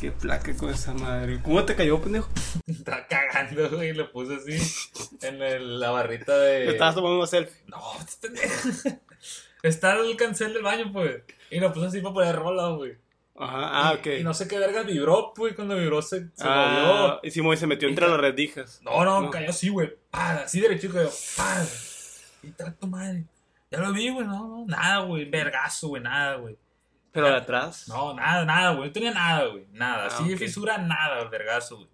Qué placa con esa madre. ¿Cómo te cayó, pendejo? Está cagando, güey. Lo puse así en el- la barrita de. Estabas tomando una selfie. No, este pendejo. Está el cancel del baño, pues. Y lo puse así para poner rola, güey. Ajá, ah, ok. Y no sé qué verga vibró, güey. Cuando vibró se, se ah, movió. y Simón se metió entre las rendijas. No, no, No. cayó así, güey. Para, así derechito cayó. Para. Y trato madre. Ya lo vi, güey. No, no, nada, güey. Vergazo, güey. Nada, güey. Pero de atrás. No, nada, nada, güey. No tenía nada, güey. Nada. Ah, Así de ok. fisura, nada, el vergazo, güey.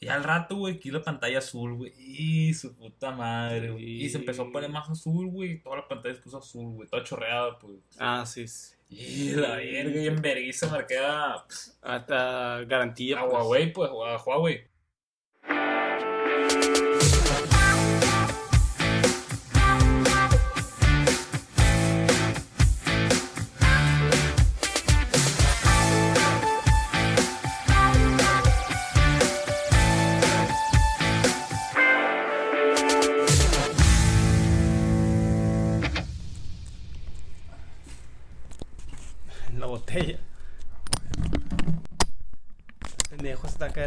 Y al rato, güey, aquí la pantalla azul, güey. Y su puta madre, güey. Y se empezó a poner más azul, güey. Toda la pantalla se puso azul, güey. Toda chorreada, pues. Ah, sí. sí. Y la verga, y en vergüenza marqué a, Hasta garantía. a pues. Huawei, pues, a Huawei.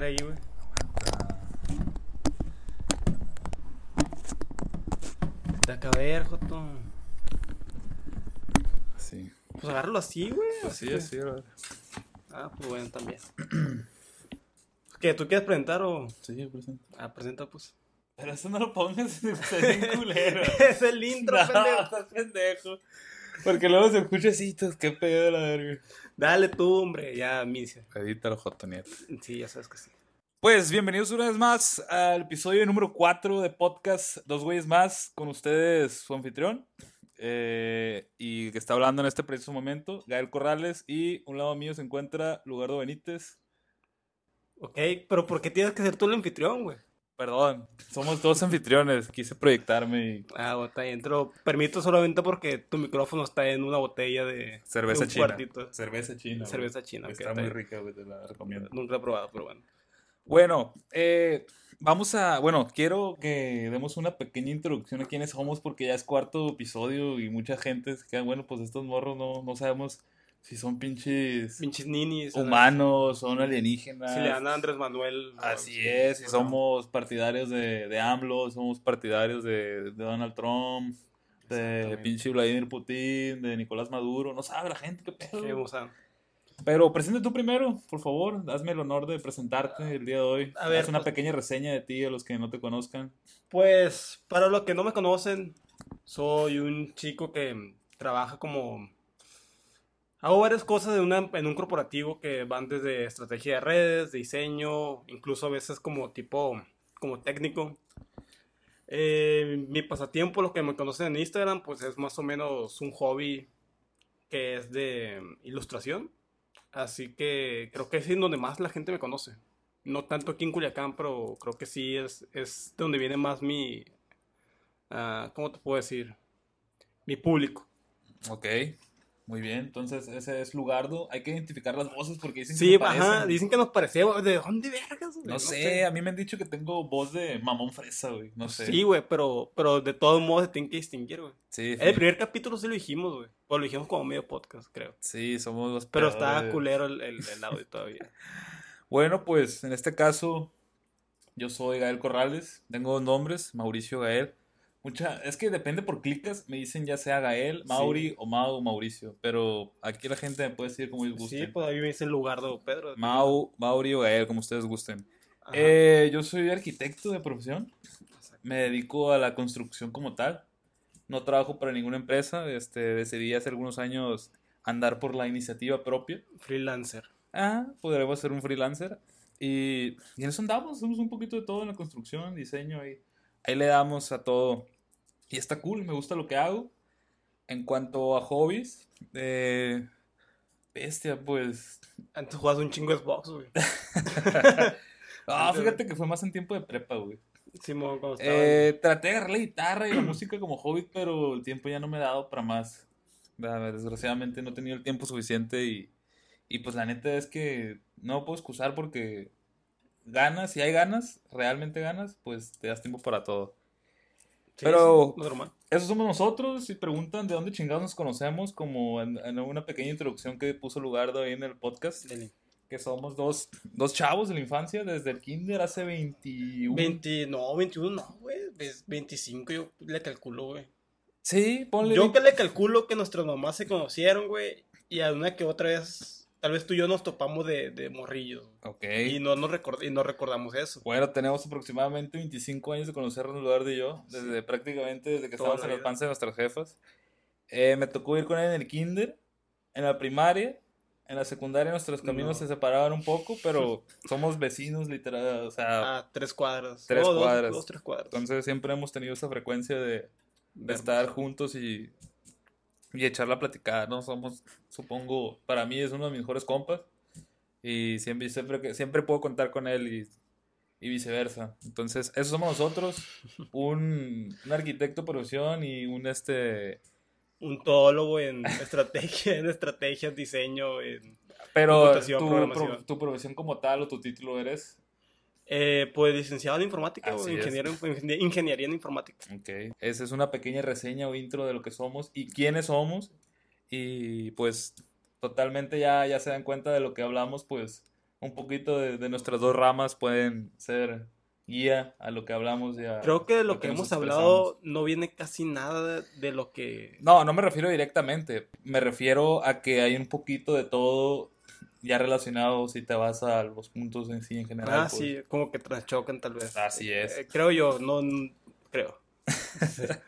Ahí, güey. Te va a caer, Joto. Sí. Pues agárralo así, güey. Así, así, güey. Ah, pues bueno, también. ¿Qué? ¿Tú quieres presentar o...? Sí, presente. Ah, presenta, pues. Pero eso no lo pongas, está bien culero. es el intro, No, pendejo. estás pendejo. Porque luego se escucha así, "Tos, qué pedo de la verga. Dale tú, hombre. Ya, Misia. Edítalo, Jotoniel. Sí, ya sabes que sí. Pues bienvenidos una vez más al episodio número 4 de podcast Dos Güeyes Más. Con ustedes, su anfitrión. eh, y que está hablando en este preciso momento, Gael Corrales. Y un lado mío se encuentra Lugardo Benítez. Ok, pero ¿por qué tienes que ser tú el anfitrión, güey? Perdón, somos dos anfitriones. Quise proyectarme y Ah, bueno, está bien. Permito solamente porque tu micrófono está en una botella de... cerveza de un china. cuartito. Cerveza china. Cerveza china, Está muy rica, güey, te la recomiendo. Nunca he probado, pero bueno. Bueno, eh, vamos a, bueno, quiero que demos una pequeña introducción a quiénes somos porque ya es cuarto episodio y mucha gente se queda, bueno, pues estos morros no, no sabemos si son pinches Pinches ninis. humanos, son alienígenas. Si le dan a Andrés Manuel. Así es, si no. somos partidarios de, de AMLO, somos partidarios de, de Donald Trump, de pinche Vladimir Putin, de Nicolás Maduro, no sabe la gente qué pedo. Sí, Pero presenta tú primero, por favor. Hazme el honor de presentarte el día de hoy. A ver, Haz una pues- pequeña reseña de ti a los que no te conozcan. Pues, para los que no me conocen, soy un chico que trabaja como... Hago varias cosas en, una- en un corporativo que van desde estrategia de redes, diseño, incluso a veces como tipo, como técnico. Eh, mi pasatiempo, los que me conocen en Instagram, pues es más o menos un hobby que es de ilustración. Así que creo que es en donde más la gente me conoce. No tanto aquí en Culiacán, pero creo que sí es, es donde viene más mi... ah, ¿Cómo te puedo decir? Mi público. Ok, muy bien. Entonces, ese es Lugardo. Hay que identificar las voces porque dicen que Sí, se ajá, parecen. dicen que nos parecemos. ¿De dónde vergas? güey? No, sé, a mí me han dicho que tengo voz de mamón fresa, güey. No sé. Sí, güey, pero, pero de todos modos se tiene que distinguir, güey. Sí, El primer capítulo sí lo dijimos, güey. O lo dijimos como medio podcast, creo. sí, somos los Pero está culero el, el, el audio todavía. Bueno, pues en este caso, yo soy Gael Corrales. Tengo dos nombres, Mauricio Gael. Mucha, es que depende por clicas, me dicen ya sea Gael, Mauri o Mau Mauricio. Pero aquí la gente me puede decir como ellos gusten. Sí, pues a mí me dicen Lugardo Pedro. Mau, Mauri o Gael, como ustedes gusten. Eh, yo soy arquitecto de profesión. Me dedico a la construcción como tal. No trabajo para ninguna empresa. Este, decidí hace algunos años andar por la iniciativa propia. Freelancer. Ah, podremos ser un freelancer. Y, y en eso andamos, hacemos un poquito de todo en la construcción, diseño, y ahí le damos a todo. Y está cool, me gusta lo que hago. En cuanto a hobbies, eh, bestia, pues... Antes jugabas un chingo de Xbox, güey. Ah, fíjate que fue más en tiempo de prepa, güey. Simón, estaba. Eh, traté de agarrar la guitarra y la música como hobby, pero el tiempo ya no me ha dado para más. Desgraciadamente no he tenido el tiempo suficiente y, y pues la neta es que no me puedo excusar porque ganas, si hay ganas, realmente ganas, pues te das tiempo para todo. Sí, pero- sí, normal. Eso somos nosotros. Si preguntan de dónde chingados nos conocemos, como en, en una pequeña introducción que puso Lugardo ahí en el podcast, Dele. que somos dos, dos chavos de la infancia desde el kinder hace 21. 20, no, 21 no, güey. ves, 25 yo le calculo, güey. Sí, ponle. Yo 20. que le calculo que nuestras mamás se conocieron, güey. Y a una que otra vez, tal vez tú y yo nos topamos de, de morrillos. Ok. Y no, nos record- y no recordamos eso. Bueno, tenemos aproximadamente 25 años de conocernos, Eduardo y yo, desde prácticamente desde que Toda estábamos en la vida. panza de nuestras jefas. Eh, me tocó ir con él en el kinder, en la primaria, en la secundaria nuestros caminos No. se separaban un poco, pero somos vecinos literal, o sea, Ah, tres cuadras. Tres dos- cuadras. Dos, tres cuadras. entonces siempre hemos tenido esa frecuencia de, estar juntos y, y echar la platicada, ¿no? Somos, supongo, para mí es uno de mis mejores compas y siempre, siempre, siempre puedo contar con él y, y viceversa. Entonces, eso somos nosotros, un, un arquitecto de profesión y un este... Un todólogo en estrategia, en estrategias, diseño, en... Pero tu, pro- tu profesión como tal o tu título eres... Eh, pues licenciado en informática o Así es. ingeniero, en- ingenie- ingeniería en informática. Ok. Esa es una pequeña reseña o intro de lo que somos y quiénes somos. Y pues totalmente ya, ya se dan cuenta de lo que hablamos, pues un poquito de, de nuestras dos ramas pueden ser guía a lo que hablamos. y a Creo que de lo, que, nos hemos hablado no viene casi nada de, de lo que... No, no me refiero directamente. Me refiero a que hay un poquito de todo ya relacionado si te vas a los puntos en sí en general. Ah, pues. sí, como que transchocan tal vez. Así es. Eh, creo yo, no creo.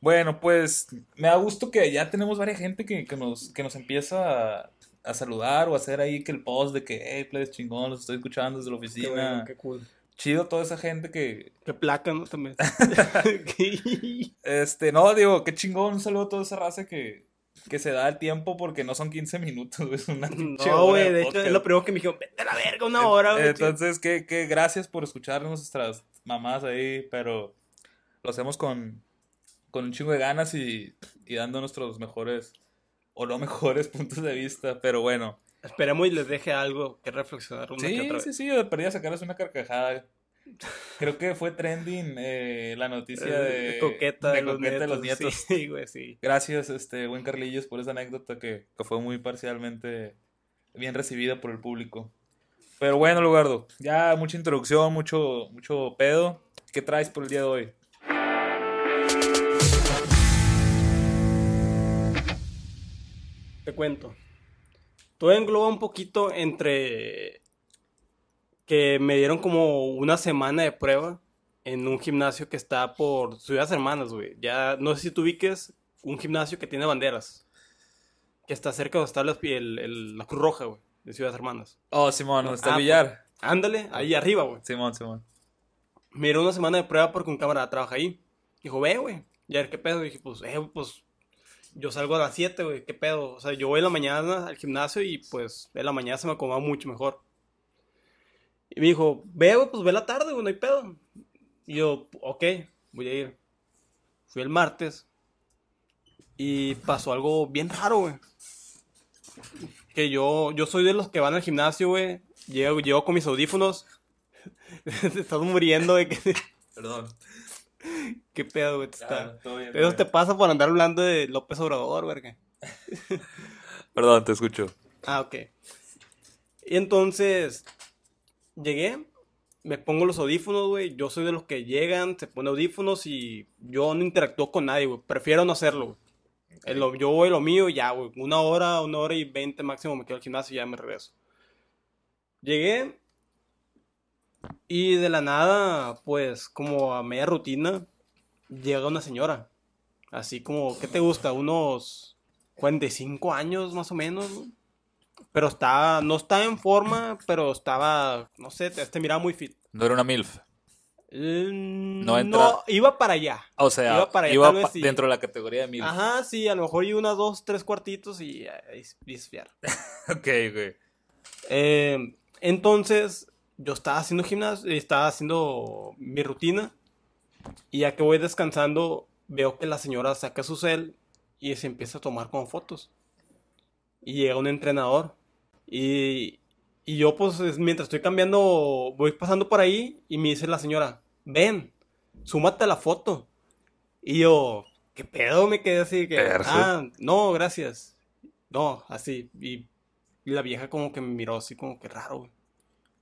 Bueno, pues me da gusto que ya tenemos varias gente que, que nos, que nos empieza a, a saludar o a hacer ahí que el post de que, hey, plebes chingón, los estoy escuchando desde la Qué oficina. bueno, qué cool. Chido toda esa gente que, Qué placa, ¿no? También. este, no, digo, qué chingón, un saludo a toda esa raza que, que se da el tiempo porque no son 15 minutos, güey, es una pinche no, güey, de hecho es lo primero que me dijeron, vete a la verga una hora, güey. Entonces, que, que gracias por escuchar nuestras mamás ahí, pero lo hacemos con, con un chingo de ganas y, y dando nuestros mejores o no mejores puntos de vista, pero bueno. Esperemos y les deje algo que reflexionar una que Sí, sí, vez. sí, de perdida sacarles una carcajada. Creo que fue trending eh, la noticia de, coqueta de de los Coqueta de los nietos. nietos. Sí, güey, sí. Gracias, este, buen Carlillos, por esa anécdota que, que fue muy parcialmente bien recibida por el público. Pero bueno, Lugardo, ya mucha introducción, mucho, mucho pedo. ¿Qué traes por el día de hoy? Te cuento. Todo engloba un poquito entre que me dieron como una semana de prueba en un gimnasio que está por Ciudades Hermanas, güey. Ya no sé si tú ubiques un gimnasio que tiene banderas. Que está cerca de donde está la, el- el- la Cruz Roja, güey, de Ciudades Hermanas. Oh, Simón, ¿dónde está Ah, el billar? Ándale, ahí arriba, güey. Simón, Simón. Me dieron una semana de prueba porque un camarada trabaja ahí. Dijo, ve, güey. Y a ver qué pedo. Y dije, pues, eh, pues, yo salgo a las 7, güey. ¿Qué pedo? O sea, yo voy en la mañana al gimnasio y pues en la mañana se me acomoda mucho mejor. Y me dijo, ve, güey, pues ve la tarde, güey, no hay pedo. Y yo, ok, voy a ir. Fui el martes y pasó algo bien raro, güey. Que yo, yo soy de los que van al gimnasio, güey. Llego, llego con mis audífonos. Te estás muriendo que... Perdón. ¿Qué pedo, güey? Te está- Ya, todo bien, todo te pasa por andar hablando de López Obrador, verga. Perdón, te escucho. Ah, ok. Y entonces, llegué, me pongo los audífonos, güey. Yo soy de los que llegan, se pone audífonos y yo no interactúo con nadie, güey. Prefiero no hacerlo, lo- yo voy lo mío y ya, güey. Una hora, una hora y veinte máximo me quedo al gimnasio y ya me regreso. Llegué y de la nada, pues, como a media rutina, llega una señora. Así como, ¿qué te gusta? Unos 45 años más o menos, güey. Pero está, no está en forma, pero estaba, no sé, te, te miraba muy fit. No era una MILF. Eh, No no, iba para allá. O sea, Iba para allá, iba tal vez pa- sí. dentro de la categoría de MILF. Ajá, sí, a lo mejor iba unas dos, tres cuartitos y ahí desfiar. Ok, güey. Eh, entonces, yo estaba haciendo gimnasio, estaba haciendo mi rutina. Y ya que voy descansando, veo que la señora saca su cel y se empieza a tomar con fotos. Y llega un entrenador. Y, y yo, pues, es- mientras estoy cambiando, voy pasando por ahí y me dice la señora, ven, súmate a la foto. Y yo, ¿qué pedo? Me quedé así que, ah, no, gracias. No, así. Y Y la vieja como que me miró así como que raro, güey.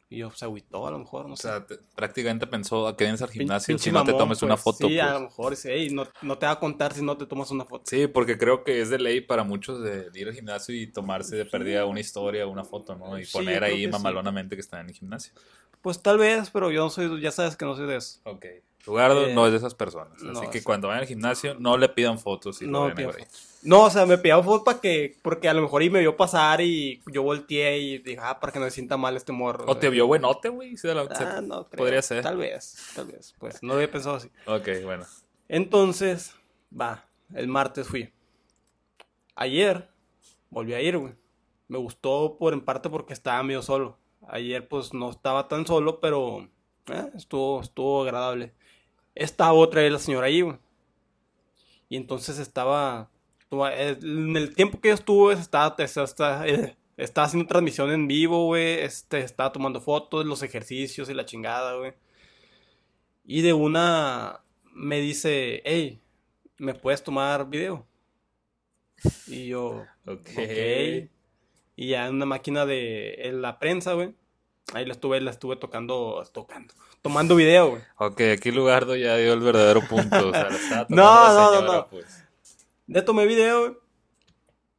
Y yo, se agüitó a lo mejor, no O sé. sea, te- prácticamente pensó a que vienes al gimnasio si no te tomes una pues. foto. Sí, a pues. lo mejor dice, "Ey, no, no te va a contar si no te tomas una foto. Sí, porque creo que es de ley para muchos de ir al gimnasio y tomarse de perdida una historia, una foto, ¿no? Y Sí, poner ahí que sí. mamalonamente que están en el gimnasio. Pues tal vez, pero yo no soy, ya sabes que no soy de eso. Ok. Lugardo Eh, no es de esas personas. no, así que sí. cuando vayan al gimnasio, no le pidan fotos. Y No, no, me pidió foto. No, o sea, me pidió foto para que, porque a lo mejor y me vio pasar y yo volteé y dije, ah, para que no se sienta mal este morro. O te vio buenote, güey. se- Ah, no creo. Podría ser. Tal vez, tal vez. Pues no lo había pensado así. Ok, bueno. Entonces, va, el martes fui. Ayer volví a ir, güey. Me gustó por en parte porque estaba medio solo. Ayer pues no estaba tan solo, pero eh, estuvo, estuvo agradable. Estaba otra vez la señora ahí, güey. Y entonces estaba, eh, en el tiempo que yo estuve, estaba, estaba, eh, estaba haciendo transmisión en vivo, güey. Este, estaba tomando fotos, los ejercicios y la chingada, güey. Y de una me dice, hey, ¿me puedes tomar video? Y yo, Ok. ok. Y ya en una máquina de en la prensa, güey. Ahí la estuve, la estuve tocando, tocando, tomando video, güey. Ok, aquí Lugardo ya dio el verdadero punto. O sea, estaba No, no, no, señora, no. pues. Le tomé video, güey.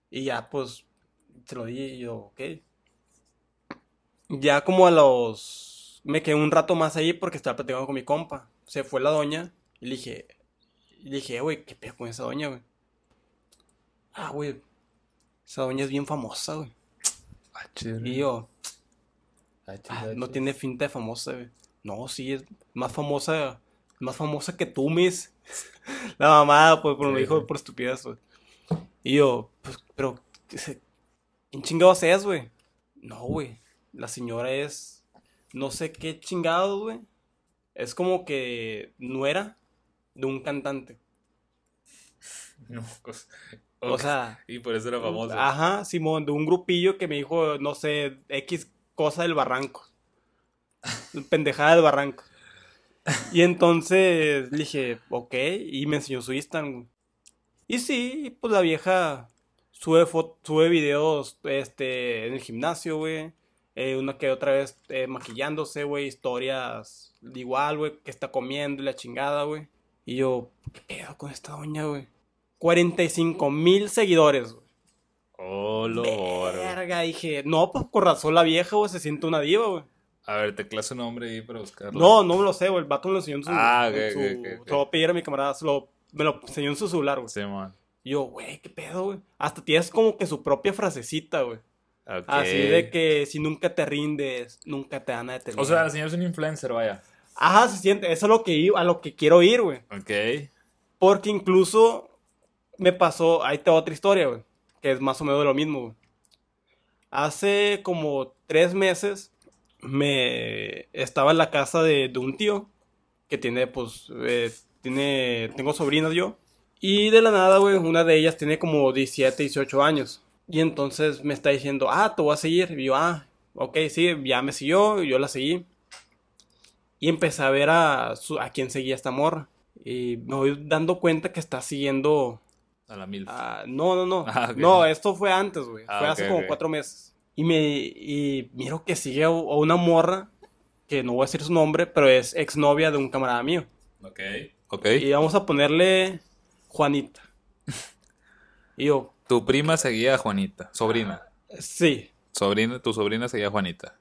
Y ya, pues, se lo di y yo, ok. Ya como a los... Me quedé un rato más ahí porque estaba platicando con mi compa. Se fue la doña y le dije... Y le dije, "Eh, güey, ¿qué pedo con esa doña, güey? Ah, güey. Esa doña es bien famosa, güey. Ah, chido. Y yo, Ah, chido, no tiene finta de famosa, güey. No, sí, es más famosa... Más famosa que tú, Miss. La mamada, pues, por Sí, dijo por estupidez, güey. Y yo, pues, pero, ¿quién chingados es, güey? No, güey. La señora es, no sé qué chingados, güey. Es como que nuera de un cantante. No, pues, O sea, Y por eso era famoso. ajá, Simón, de un grupillo que me dijo, no sé, X cosa del barranco. Pendejada del barranco. Y entonces le dije, ok, y me enseñó su Instagram. Y sí, pues la vieja sube, sube videos este, en el gimnasio, güey. Eh, una que otra vez eh, maquillándose, güey. Historias de igual, güey, que está comiendo y la chingada, güey. Y yo, ¿qué pedo con esta doña, güey? 45 mil seguidores, güey. Oh, lord. Verga, dije, no, pues con razón la vieja, güey, se siente una diva, güey. A ver, tecla su nombre ahí para buscarlo. No, no me lo sé, güey. El vato me lo enseñó en su. Ah, en su- ok, ok, ok. Se lo voy a pedir a mi camarada. se lo- me lo enseñó en su celular, güey. Sí, man. Y yo, güey, qué pedo, güey. Hasta tienes como que su propia frasecita, güey. Así de que si nunca te rindes, nunca te van a detener. O sea, la señora es un influencer, vaya. Ajá, se siente. Eso es lo que iba- a lo que quiero ir, güey. Ok. Porque incluso me pasó. Ahí te va otra historia, güey. Que es más o menos lo mismo, güey. Hace como tres meses me estaba en la casa de, de un tío que tiene, pues, eh, tiene, tengo sobrinas yo. Y de la nada, güey, una de ellas tiene como 17, 18 años. Y entonces me está diciendo, ah, te voy a seguir. Y yo, ah, ok, sí, ya me siguió, y yo la seguí. Y empecé a ver a, su- a quién seguía esta morra. Y me voy dando cuenta que está siguiendo A la mil. No, no, no. Ah. No, esto fue antes, güey. Ah, fue hace como cuatro meses. Y me y miro que sigue a a una morra, que no voy a decir su nombre, pero es exnovia de un camarada mío. Ok. Ok. Y vamos a ponerle Juanita. Y yo, Tu prima seguía a Juanita. Sobrina. sí. Sobrina, tu sobrina seguía a Juanita.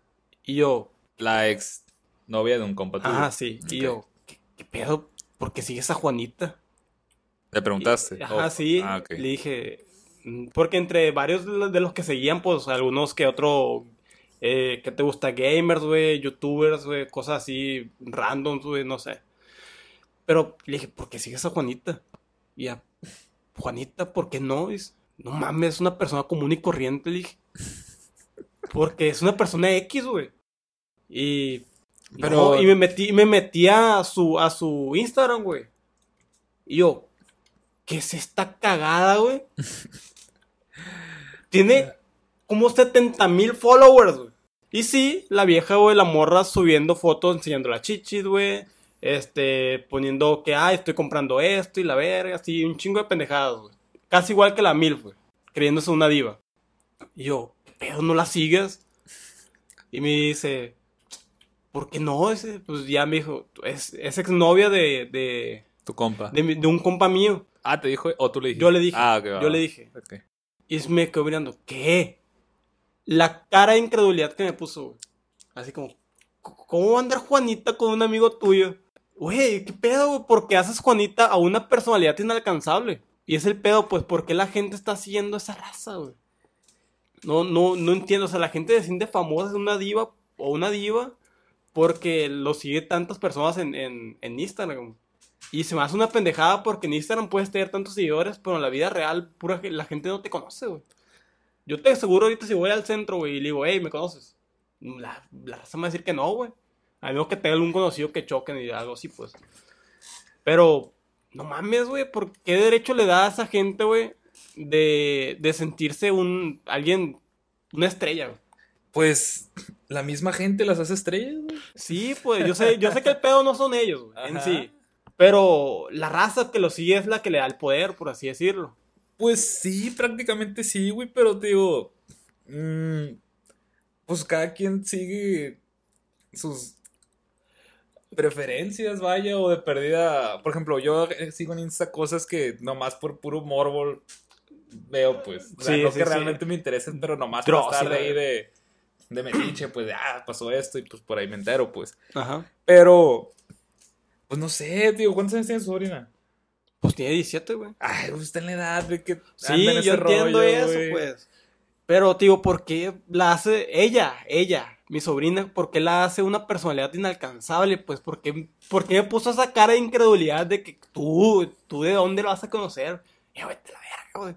Y yo, La ex novia de un compa tuyo. ajá, sí. Y yo, ¿qué, qué pedo? ¿Por qué sigues a Juanita? Le preguntaste. Y- ajá, Oh, sí. Ah, ok. Le dije, porque entre varios de los- que seguían, pues algunos que otro, eh, ¿qué te gusta? Gamers, güey, youtubers, güey, cosas así, randoms, güey, no sé. Pero le dije, ¿por qué sigues a Juanita? Y ya, Juanita, ¿por qué no? Dice, no mames, es una persona común y corriente, le dije. Porque es una persona X, güey. Y, Pero- no, y me metí, me metí a su, a su Instagram, güey. Y yo, ¿qué es esta cagada, güey? Tiene como 70 mil followers, güey. Y sí, la vieja, güey, la morra subiendo fotos enseñando las chichis, güey. Este, poniendo que, ah, estoy comprando esto y la verga, así, un chingo de pendejadas, güey. Casi igual que la MILF, güey. Creyéndose una diva. Y yo, ¿qué pedo? ¿No la sigues? Y me dice, ¿por qué no? Ese, pues ya me dijo, es, es exnovia de, de, Tu compa. de, un compa mío. Ah, te dijo, o tú le dijiste. Yo le dije, Ah, ok, va, yo le dije. Ok. Y me quedó mirando, ¿qué? La cara de incredulidad que me puso, güey. Así como, "C- ¿cómo va a andar Juanita con un amigo tuyo? Güey, ¿qué pedo, güey? ¿Por qué haces Juanita a una personalidad inalcanzable? Y es el pedo, pues, ¿por qué la gente está siguiendo esa raza, güey? No, no, no entiendo. O sea, la gente se siente famosa, es una diva o una diva porque lo sigue tantas personas en, en, en Instagram. Y se me hace una pendejada porque en Instagram puedes tener tantos seguidores, pero en la vida real pura, la gente no te conoce, güey. Yo te aseguro ahorita si voy al centro, güey, y le digo, hey, ¿me conoces? La, la raza me va a decir que no, güey. A menos que tenga algún conocido que choquen y algo así, pues. Pero, no mames, güey, ¿por qué derecho le da a esa gente, güey, de, de sentirse un, alguien, una estrella, güey? Pues la misma gente las hace estrellas, güey. Sí, pues, yo sé, yo sé que el pedo no son ellos, güey, en sí. Pero la raza que lo sigue es la que le da el poder, por así decirlo. Pues sí, prácticamente sí, güey, pero te digo, mm, pues cada quien sigue sus preferencias, vaya, o de perdida. Por ejemplo, yo sigo en Insta cosas que nomás por puro morbo veo, pues. O sea, Sí, no sí, que sí. realmente me interesen, pero nomás Dross, por estar de ahí de, de metiche, pues, de, ah, pasó esto y pues por ahí me entero, pues. Ajá. Pero, pues no sé, tío, ¿cuántos años tiene su sobrina? Pues tiene 17, güey. Ay, pues está en la edad de que Sí, en yo entiendo rollo, eso, pues. Pero, tío, ¿por qué la hace ella, ella, mi sobrina, por qué la hace una personalidad inalcanzable? Pues, ¿por qué, por qué me puso esa cara de incredulidad de que tú, tú de dónde lo vas a conocer? Y yo, vete la verga, güey.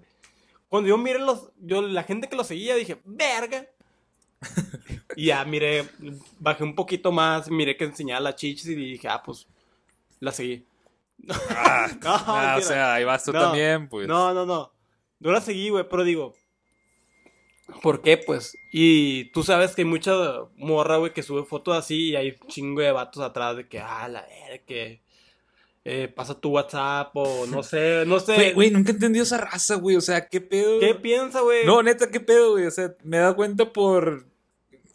Cuando yo miré los, yo, la gente que lo seguía, dije, verga. y ya miré, bajé un poquito más, miré que enseñaba las chichis y dije, ah, pues, la seguí. Ah, No, ah, o sea, ahí vas tú No, también, pues. No, no, no. No la seguí, güey, pero digo. ¿Por qué, pues? Y tú sabes que hay mucha morra, güey, que sube fotos así y hay chingo de vatos atrás de que, ah, la verga, que eh, pasa tu WhatsApp o no sé, no sé. Güey, güey, nunca he entendido esa raza, güey. O sea, ¿qué pedo? ¿Qué piensa, güey? No, neta, ¿qué pedo, güey? O sea, me he dado cuenta por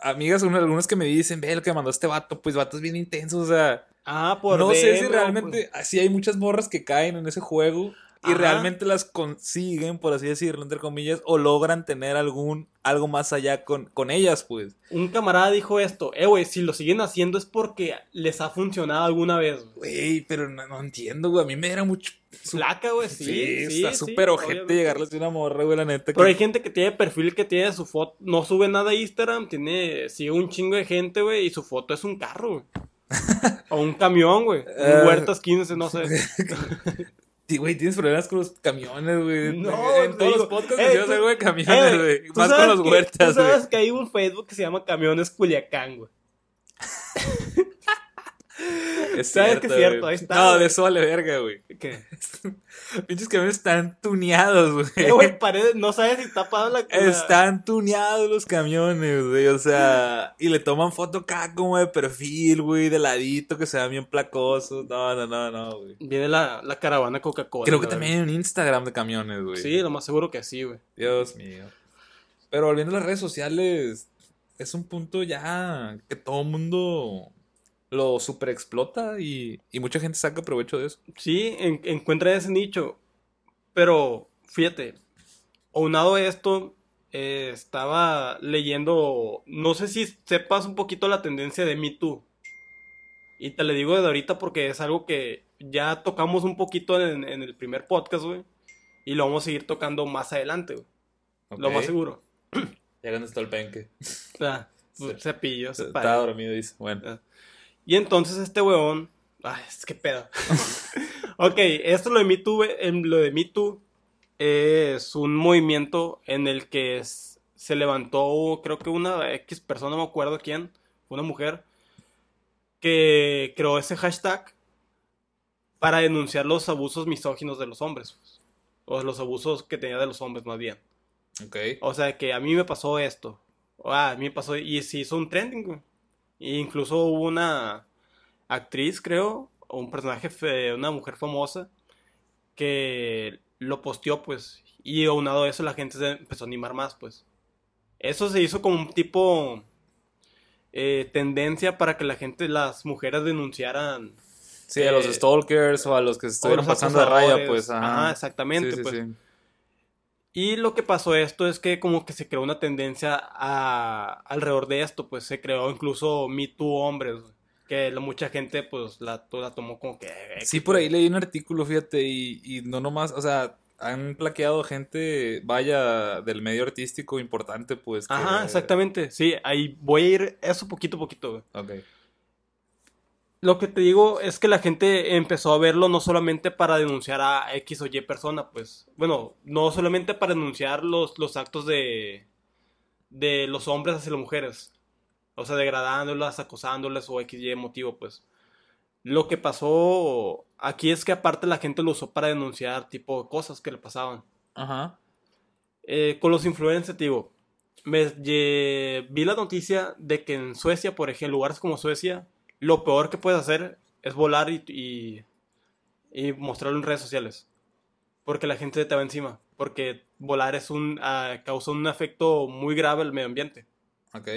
amigas, una- algunas que me dicen, ve, el que mandó este vato, pues vatos bien intensos, o sea. Ah, por no sé si realmente, así hay muchas morras que caen en ese juego y Ajá. realmente las consiguen, por así decirlo, entre comillas, o logran tener algún, algo más allá con, con ellas, pues. Un camarada dijo esto, eh, güey, si lo siguen haciendo es porque les ha funcionado alguna vez. güey. Pero no, no entiendo, güey. A mí me era mucho. Flaca, güey, sí. Sí, sí, está sí, súper ojete obviamente. llegarle a una morra, güey, la neta. Pero que- hay gente que tiene perfil que tiene su foto, no sube nada a Instagram, tiene, sigue un chingo de gente, güey, y su foto es un carro, güey. o un camión, güey. Eh. Huertas 15, no sé. Sí, güey, tienes problemas con los camiones, güey. No, en todos digo, los podcasts eh, decías tú- algo de Eh, camiones, güey. ¿tú Más con los que- huertas, Tú sabes güey. que hay un Facebook que se llama Camiones Culiacán, güey. Es sabes que es cierto, ahí está, No, de eso vale verga, güey. ¿Qué? Pinches camiones están tuneados, güey. No sabes si está parado la... la- Están tuneados los camiones, güey. O sea, y le toman foto acá como de perfil, güey, de ladito, que se vean bien placosos. No, no, no, no, güey. Viene la, la caravana Coca-Cola. Creo que también hay un Instagram de camiones, güey. Sí, lo más seguro que sí, güey. Dios mío. Pero volviendo a las redes sociales, es un punto ya que todo el mundo lo super explota y, y mucha gente saca provecho de eso. Sí, en- encuentra ese nicho. Pero, fíjate, aunado a esto, eh, estaba leyendo, no sé si sepas un poquito la tendencia de Me Too. Y te le digo de ahorita porque es algo que ya tocamos un poquito en, en el primer podcast, güey. Y lo vamos a seguir tocando más adelante, güey. Lo más seguro. Ya cuando está el penque. Ah, pues, Sí. se Está dormido, dice. Bueno. Ah. Y entonces este weón. Ay, es que pedo. ok, esto lo de Me Too, lo de Me Too es un movimiento en el que es- se levantó, creo que una X persona, no me acuerdo quién, una mujer, que creó ese hashtag para denunciar los abusos misóginos de los hombres. pues. O los abusos que tenía de los hombres, más bien. Ok. O sea, que a mí me pasó esto. O, ah, a mí me pasó. Y se hizo un trending, güey. E incluso hubo una actriz, creo, o un personaje, una mujer famosa, que lo posteó, pues. Y aunado a eso, la gente se empezó a animar más, pues. Eso se hizo como un tipo eh, tendencia para que la gente, las mujeres denunciaran. Sí, a los eh, stalkers o a los que se estuvieron pasando de raya, pues. Ajá, Ajá, exactamente, Sí, sí, pues. sí. Y lo que pasó esto es que como que se creó una tendencia a, alrededor de esto, pues se creó incluso Me Too hombres, que la, mucha gente pues la, la tomó como que... eh, Sí, por ahí leí un artículo, fíjate, y, y no nomás, o sea, han plaqueado gente, vaya, del medio artístico importante, pues. que- Ajá, exactamente, sí, ahí voy a ir eso poquito a poquito, güey. Ok. Lo que te digo es que la gente empezó a verlo no solamente para denunciar a X o Y persona, pues, bueno, no solamente para denunciar los, los actos de, de los hombres hacia las mujeres, o sea, degradándolas, acosándolas o X y motivo, pues. Lo que pasó aquí es que aparte la gente lo usó para denunciar tipo cosas que le pasaban. Ajá. Eh, con los influencers, digo, me vi la noticia de que en Suecia, por ejemplo, lugares como Suecia, lo peor que puedes hacer es volar y, y, y mostrarlo en redes sociales. Porque la gente te va encima. Porque volar es un, ah, causa un efecto muy grave al medio ambiente. Ok.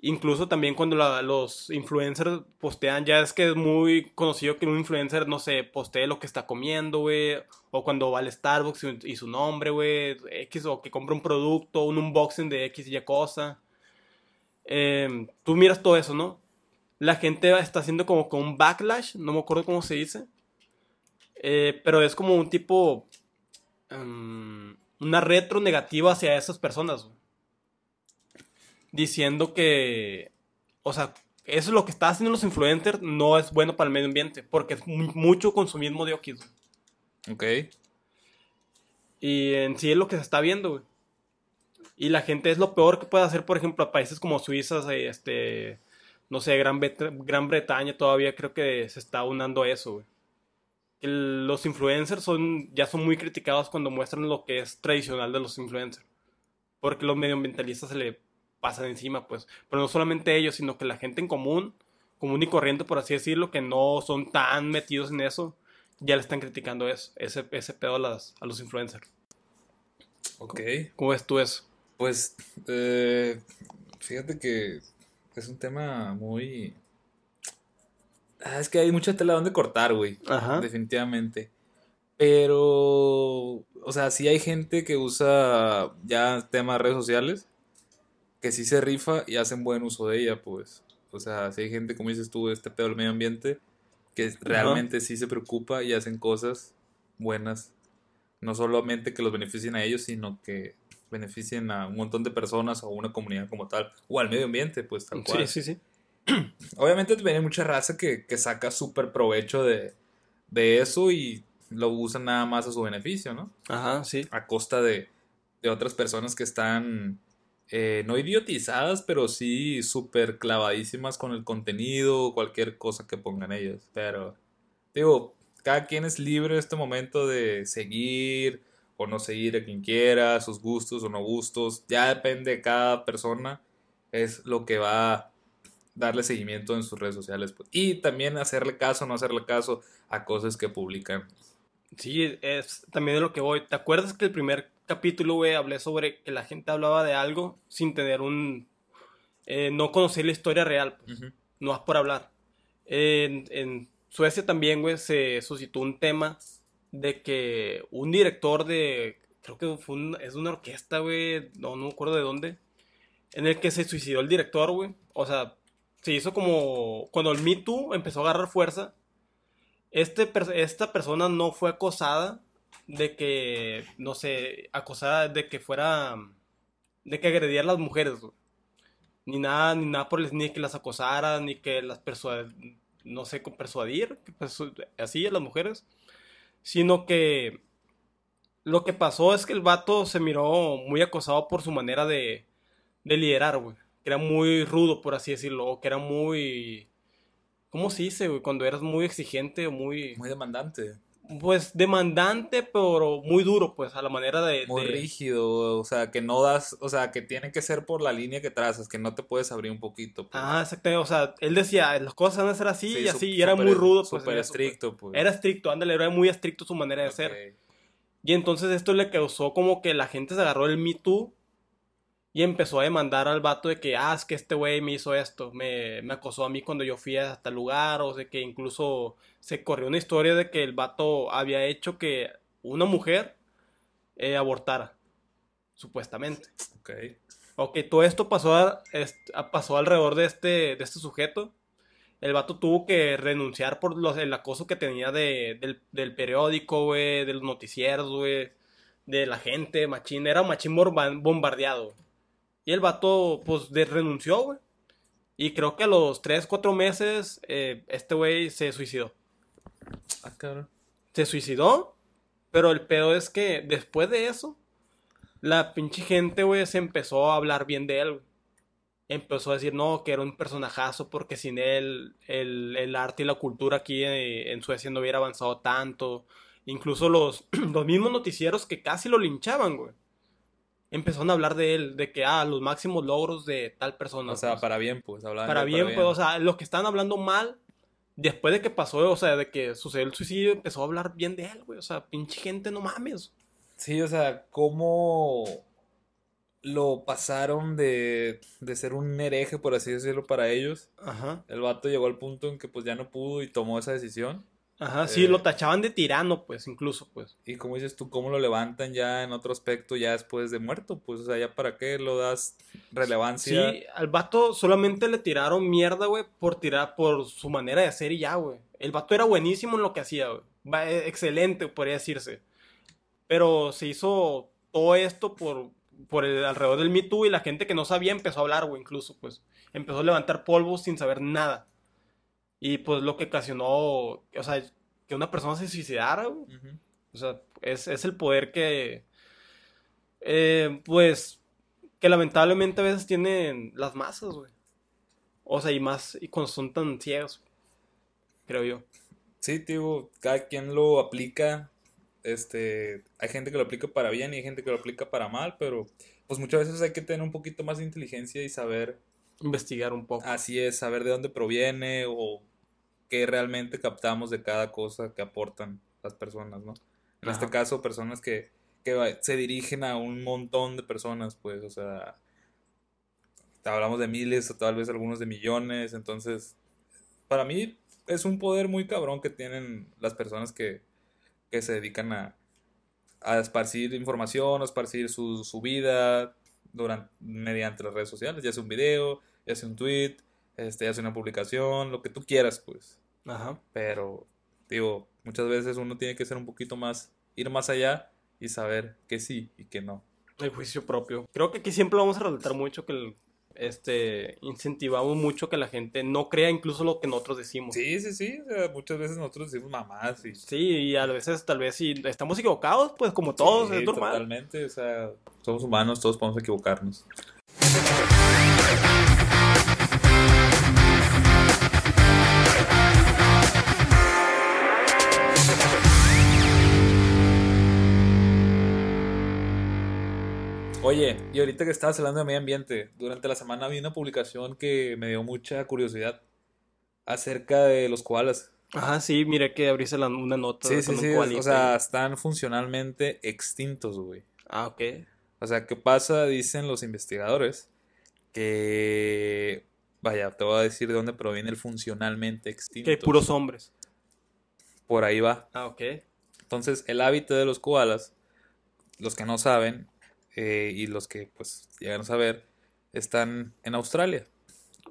Incluso también cuando la- los influencers postean, ya es que es muy conocido que un influencer, no sé, postee lo que está comiendo, güey. O cuando va al Starbucks y, y su nombre, güey. X, o que compra un producto, un unboxing de X y Y cosa. Em, tú miras todo eso, ¿no? La gente está haciendo como con un backlash, no me acuerdo cómo se dice. Eh, pero es como un tipo. em, una retro negativa hacia esas personas, güey diciendo que, o sea, eso es lo que está haciendo los influencers no es bueno para el medio ambiente, porque es mu- mucho consumismo de óxido. Ok. Y en sí es lo que se está viendo, güey. Y la gente es lo peor que puede hacer, por ejemplo, a países como Suiza, este, no sé, Gran, Gran Bretaña todavía creo que se está unando a eso, güey. El- Los influencers son, ya son muy criticados cuando muestran lo que es tradicional de los influencers. Porque los medioambientalistas se le pasan encima, pues. Pero no solamente ellos, sino que la gente en común, común y corriente, por así decirlo, que no son tan metidos en eso, ya le están criticando eso, ese, ese pedo a, las, a los influencers. Ok. ¿Cómo ves tú eso? Pues, eh, fíjate que es un tema muy... Ah, es que hay mucha tela donde cortar, güey. Ajá. Definitivamente. Pero, o sea, sí hay gente que usa ya temas de redes sociales que sí se rifa y hacen buen uso de ella, pues. O sea, sí hay gente, como dices tú, este pedo del medio ambiente, que realmente sí se preocupa y hacen cosas buenas. No solamente que los beneficien a ellos, sino que beneficien a un montón de personas o a una comunidad como tal, o al medio ambiente, pues tal cual. Sí, sí, sí. Obviamente viene mucha raza que, que saca súper provecho de, de eso y lo usan nada más a su beneficio, ¿no? Ajá, sí. A costa de, de otras personas que están eh, no idiotizadas, pero sí súper clavadísimas con el contenido o cualquier cosa que pongan ellos. Pero, digo, cada quien es libre en este momento de seguir o no seguir a quien quiera, sus gustos o no gustos. Ya depende de cada persona. Es lo que va a darle seguimiento en sus redes sociales. pues. Y también hacerle caso o no hacerle caso a cosas que publican. Sí, es también de lo que voy. ¿Te acuerdas que el primer capítulo, güey, hablé sobre que la gente hablaba de algo sin tener un... eh, no conocer la historia real, pues, no es por hablar. En, en Suecia también, güey, se suscitó un tema de que un director de... Creo que fue un- es una orquesta, güey, no, no me acuerdo de dónde, en el que se suicidó el director, güey. O sea, se hizo como... Cuando el Me Too empezó a agarrar fuerza, este, esta persona no fue acosada de que, no sé, acosada de que fuera, de que agrediera a las mujeres, güey. Ni nada, ni nada por el ni que las acosara, ni que las persuad, no sé, persuadir, así a las mujeres, sino que lo que pasó es que el vato se miró muy acosado por su manera de, de liderar, güey. Que era muy rudo, por así decirlo, que era muy... ¿Cómo se dice, güey? Cuando eras muy exigente o muy... Muy demandante. Pues demandante, pero muy duro, pues, a la manera de... Muy de- rígido, o sea, que no das, o sea, que tiene que ser por la línea que trazas, que no te puedes abrir un poquito. pues. Ah, exactamente. O sea, él decía, las cosas van a ser así Sí, y así, y era muy rudo, pues. Eso, pues. estricto, pues. Era estricto, ándale, era muy estricto su manera de ser. Ok. Y entonces esto le causó como que la gente se agarró el Me Too Y empezó a demandar al vato de que, ah, es que este güey me hizo esto, me, me acosó a mí cuando yo fui hasta el lugar, o de que incluso se corrió una historia de que el vato había hecho que una mujer eh, abortara, supuestamente. Ok. Ok, todo esto pasó, a- a- pasó alrededor de este, de este sujeto. El vato tuvo que renunciar por los, el acoso que tenía de, del, del periódico, güey, de los noticieros, güey, de la gente, machín. Era un machín bombardeado. Y el vato, pues, de, renunció, güey. Y creo que a los 3, 4 meses, eh, este güey se suicidó. Ah, cabrón. Se suicidó, pero el pedo es que después de eso, la pinche gente, güey, se empezó a hablar bien de él, güey. Empezó a decir, no, que era un personajazo porque sin él el, el arte y la cultura aquí eh, en Suecia no hubiera avanzado tanto. Incluso los, los mismos noticieros que casi lo linchaban, güey. Empezaron a hablar de él, de que, ah, los máximos logros de tal persona. O sea, pues. para bien, pues, hablaban Para bien, pues, o sea, los que estaban hablando mal, después de que pasó, o sea, de que sucedió el suicidio, empezó a hablar bien de él, güey. O sea, pinche gente, no mames. Sí, o sea, cómo lo pasaron de, de ser un hereje, por así decirlo, para ellos. Ajá. El vato llegó al punto en que pues ya no pudo y tomó esa decisión. Ajá, sí, Eh. lo tachaban de tirano, pues, incluso, pues. Y como dices tú, cómo lo levantan ya en otro aspecto, ya después de muerto, pues, o sea, ya para qué lo das relevancia. Sí, al vato solamente le tiraron mierda, güey, por tirar, por su manera de ser y ya, güey. El vato era buenísimo en lo que hacía, güey. Eh, Excelente, podría decirse. Pero se hizo todo esto por, por el alrededor del Me Too y la gente que no sabía empezó a hablar, güey, incluso, pues. Empezó a levantar polvo sin saber nada. Y pues lo que ocasionó, o sea, que una persona se suicidara, güey. O sea, es, es el poder que, eh, pues, que lamentablemente a veces tienen las masas, güey. O sea, y más, y cuando son tan ciegos, creo yo. Sí, tío, cada quien lo aplica. Este, hay gente que lo aplica para bien y hay gente que lo aplica para mal, pero pues muchas veces hay que tener un poquito más de inteligencia y saber, Investigar un poco. así es, saber de dónde proviene o qué realmente captamos de cada cosa que aportan las personas, ¿no? En este caso, personas que, que se dirigen a un montón de personas, pues, o sea, hablamos de miles o tal vez algunos de millones, entonces, para mí es un poder muy cabrón que tienen las personas que, que se dedican a, a esparcir información, a esparcir su, su vida durante, mediante las redes sociales, ya sea un video, ya sea un tweet, este, ya sea una publicación, lo que tú quieras, pues. Ajá. Pero, digo, muchas veces uno tiene que ser un poquito más, ir más allá y saber que sí y que no. El juicio propio. Creo que aquí siempre vamos a resaltar mucho que el- este, incentivamos mucho que la gente no crea incluso lo que nosotros decimos. Sí, sí, sí, o sea, muchas veces nosotros decimos mamás y... Sí, y a veces tal vez si estamos equivocados, pues como todos, Sí, es normal. Totalmente, o sea, somos humanos, todos podemos equivocarnos. Oye, y ahorita que estabas hablando de medio ambiente, durante la semana vi una publicación que me dio mucha curiosidad acerca de los koalas. Ajá, sí, mire que abriste la- una nota Sí, sí, un sí, o sea, están funcionalmente extintos, güey. Ah, ok. O sea, ¿qué pasa? Dicen los investigadores que... Vaya, te voy a decir de dónde proviene el funcionalmente extinto. Que hay puros hombres. Por ahí va. Ah, ok. Entonces, el hábitat de los koalas, los que no saben eh, y los que pues llegan a saber, están en Australia.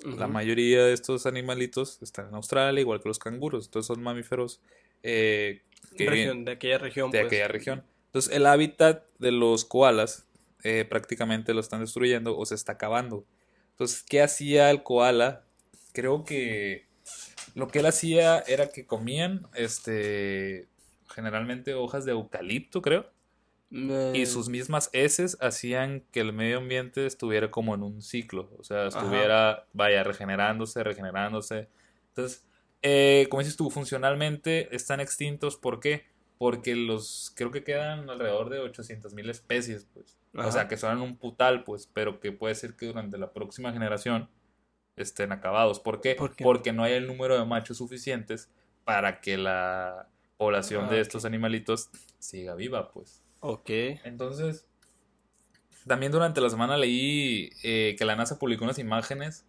La mayoría de estos animalitos están en Australia, igual que los canguros. Entonces son mamíferos eh, que Región- de aquella región, de pues. aquella región. Entonces, el hábitat de los koalas eh, prácticamente lo están destruyendo o se está acabando. Entonces, ¿qué hacía el koala? Creo que lo que él hacía era que comían, este, generalmente hojas de eucalipto, creo. Eh, Y sus mismas heces hacían que el medio ambiente estuviera como en un ciclo, o sea, estuviera, vaya, regenerándose, regenerándose. Entonces, eh, como dices tú, funcionalmente están extintos, ¿por qué? Porque los, creo que quedan alrededor de 800 mil especies, pues. O sea, que son un putal, pues, pero que puede ser que durante la próxima generación estén acabados. ¿Por qué? ¿Por qué? Porque no hay el número de machos suficientes para que la población Ah, de ok. estos animalitos siga viva, pues. Ok. Entonces, También durante la semana leí eh, que la NASA publicó unas imágenes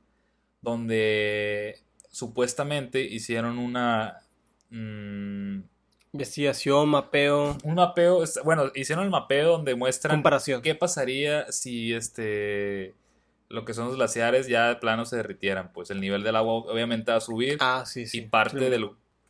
donde supuestamente hicieron una... mm, Investigación, mapeo, un mapeo, bueno, hicieron el mapeo donde muestran comparación. qué pasaría si este lo que son los glaciares ya de plano se derritieran, pues el nivel del agua obviamente va a subir Ah, sí, sí. y parte Sí. de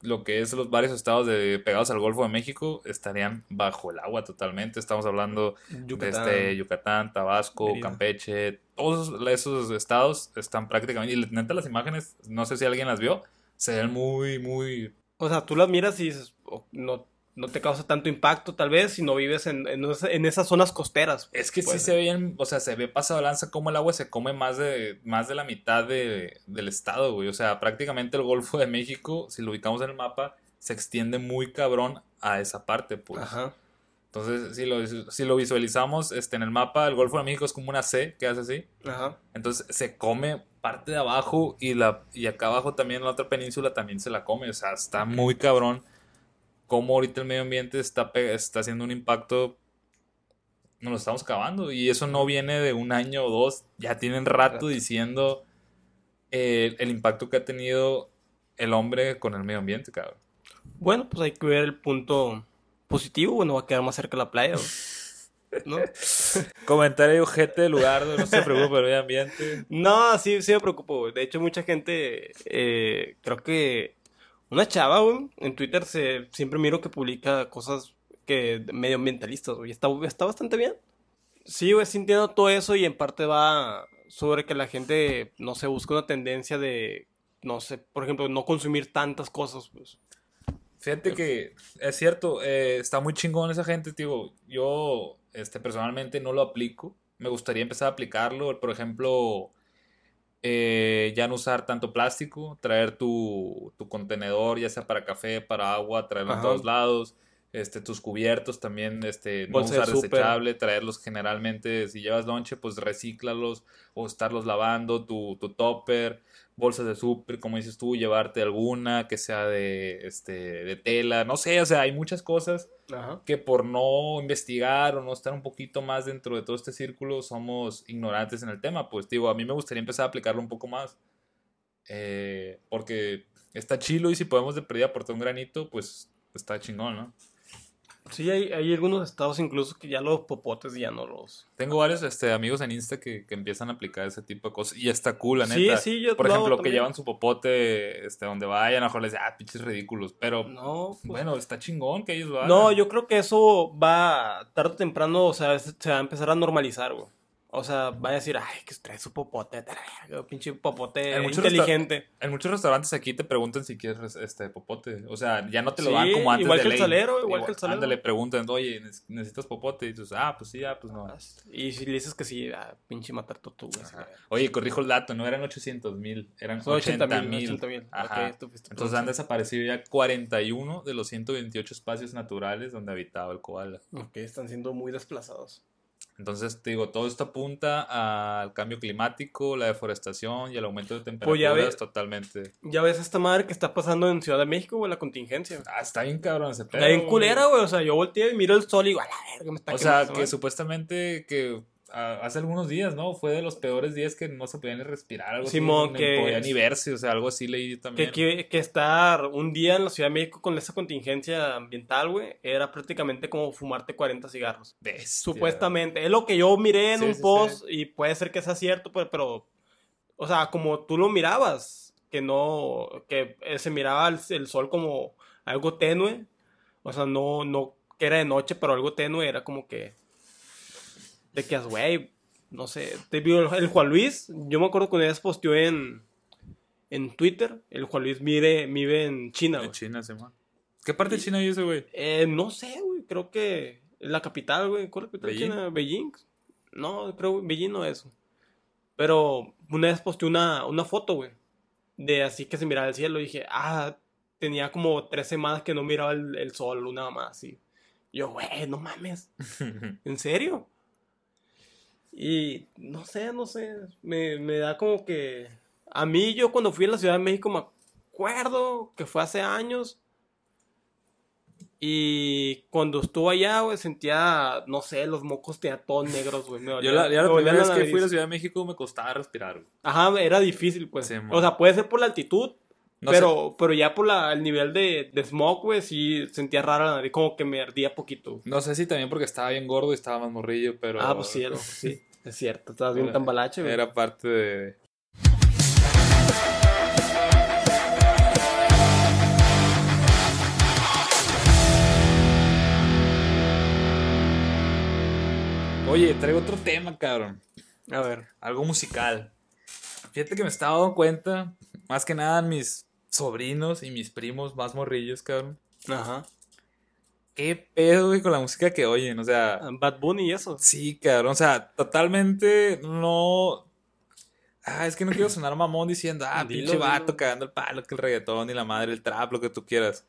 lo, que es los varios estados de, pegados al Golfo de México estarían bajo el agua totalmente. Estamos hablando Yucatán. de este, Yucatán, Tabasco, Mérida. Campeche, todos esos- esos estados están prácticamente, y neta las imágenes, no sé si alguien las vio, se ven muy, muy O sea, tú las miras y dices, "Oh, no, no te causa tanto impacto tal vez si no vives en, en, en esas zonas costeras. Es que sí Puede se ve bien, o sea, se ve pasado lanza como el agua se come más de, más de la mitad de- del estado, güey. O sea, prácticamente el Golfo de México, si lo ubicamos en el mapa, se extiende muy cabrón a esa parte, pues. Ajá. Entonces, si lo, si lo visualizamos este, en el mapa, el Golfo de México es como una C que hace así. Ajá. Entonces se come parte de abajo y, la, y acá abajo también la otra península también se la come. O sea, está muy cabrón cómo ahorita el medio ambiente está, está haciendo un impacto. Nos lo estamos acabando. Y eso no viene de un año o dos. Ya tienen rato Rato. diciendo eh, el impacto que ha tenido el hombre con el medio ambiente, cabrón. Bueno, pues hay que ver el punto positivo. Bueno, va a quedar más cerca de la playa. ¿No? Comentario ojete del lugar, no se preocupe por el medio ambiente. No, sí, sí me preocupo. De hecho, mucha gente, eh, creo que una chava, güey, en Twitter se, siempre miro que publica cosas que medioambientalistas, güey. Está, está bastante bien. Sí, güey, sí entiendo todo eso y en parte va sobre que la gente, no sé, busca una tendencia de, no sé, por ejemplo, no consumir tantas cosas, pues. Fíjate que es cierto, eh, está muy chingón esa gente, tío. Yo, este, personalmente no lo aplico. Me gustaría empezar a aplicarlo. Por ejemplo, eh, ya no usar tanto plástico, traer tu, tu contenedor, ya sea para café, para agua, traerlo Ajá. todos lados. Este, tus cubiertos también, este, no Bolsa usar desechable, traerlos generalmente, si llevas lonche, pues recíclalos o estarlos lavando, tu, tu topper, bolsas de súper, como dices tú, llevarte alguna que sea de, este, de tela, no sé, o sea, hay muchas cosas Ajá. que por no investigar o no estar un poquito más dentro de todo este círculo somos ignorantes en el tema. Pues digo, a mí me gustaría empezar a aplicarlo un poco más. Eh, porque está chilo y si podemos de pérdida aportar un granito, pues está chingón, ¿no? Sí, hay, hay algunos estados incluso que ya los popotes ya no los... Tengo varios este, amigos en Insta que, que empiezan a aplicar ese tipo de cosas y está cool, la Sí, neta. sí, yo Por ejemplo, que llevan su popote este, donde vayan, a lo mejor les dicen, ah, pinches ridículos, pero No, pues, bueno, está chingón que ellos lo hagan. No, yo creo que eso va tarde o temprano, o sea, se se va a empezar a normalizar, güey. O sea, va a decir, ay, que trae su popote, pinche popote En inteligente. En muchos restaurantes aquí te preguntan si quieres este popote. O sea, ya no te lo Sí, dan como antes igual de que el salero, igual que el salero. Ándale, preguntan, oye, ¿neces- ¿necesitas popote? Y tú dices, ah, pues sí, ah, pues no. Y si le dices que sí, ah, pinche matar tortugas. Oye, corrijo el dato, no eran 800 mil, eran Son 80 80 mil, mil. 80 mil. Ajá. Ok, tú fuiste Entonces han desaparecido ya 41 de los 128 espacios naturales donde habitaba el koala. Ok, están siendo muy desplazados. Entonces, te digo, todo esto apunta al cambio climático, la deforestación y el aumento de Pues ya temperaturas ve- totalmente. Ya ves esta madre que está pasando en Ciudad de México, güey, la contingencia. Ah, está bien cabrón ese pedo. Está bien culera, güey. O sea, yo volteé y miro el sol y digo, a la verga, me está O sea, que güey". supuestamente que hace algunos días, ¿no? Fue de los peores días que no se podía ni respirar, algo Simón, así, que- ni podía ni verse, o sea, algo así leí también. Que, que, que estar un día en la Ciudad de México con esa contingencia ambiental, güey, era prácticamente como fumarte 40 cigarros. Bestia. Supuestamente. Es lo que yo miré en Sí, un sí, post y puede ser que sea cierto, pues, pero, o sea, como tú lo mirabas, que no, que eh, se miraba el, el sol como algo tenue, o sea, no, no que era de noche, pero algo tenue, era como que, de que, güey, no sé, te vio el Juan Luis, yo me acuerdo que una vez posteó en, en Twitter, el Juan Luis vive, vive en China, En güey. China, Simón. ¿Qué parte de China vive ese güey? Eh, no sé, güey, creo que es la capital, güey. ¿Cuál es la capital de ¿Beijing? China? Beijing. No, creo que Beijing no es. Pero una vez posteé una, una foto, güey, de así que se miraba el cielo y dije, ah, tenía como tres semanas que no miraba el, el sol, una más así. Yo, güey, no mames, ¿en serio? Y no sé, no sé, me, me da como que... A mí yo cuando fui a la Ciudad de México me acuerdo que fue hace años Y cuando estuvo allá, güey, sentía, no sé, los mocos todos negros, güey. Yo la, ya la primera vez que fui a la. Ciudad de México me costaba respirar, güey. Ajá, era difícil, pues. Sí, o sea, puede ser por la altitud, No pero, pero ya por la, el nivel de, de smog, güey, sí sentía rara la nariz, como que me ardía poquito. No sé si también porque estaba bien gordo y estaba más morrillo, pero... Ah, pues sí, era- sí, es cierto, estabas bien tambalache, güey. Era parte de... Oye, traigo otro tema, cabrón. A ver, Algo musical. Fíjate que me estaba dando cuenta, más que nada mis sobrinos y mis primos más morrillos, cabrón. ajá. ¿Qué pedo, güey, con la música que oyen? O sea, Bad Bunny y eso. Sí, cabrón, o sea, totalmente no... Ah, es que no quiero sonar mamón diciendo, ah, Dilo, pinche vato dilo. cagando el palo, que el reggaetón y la madre, el trap, lo que tú quieras.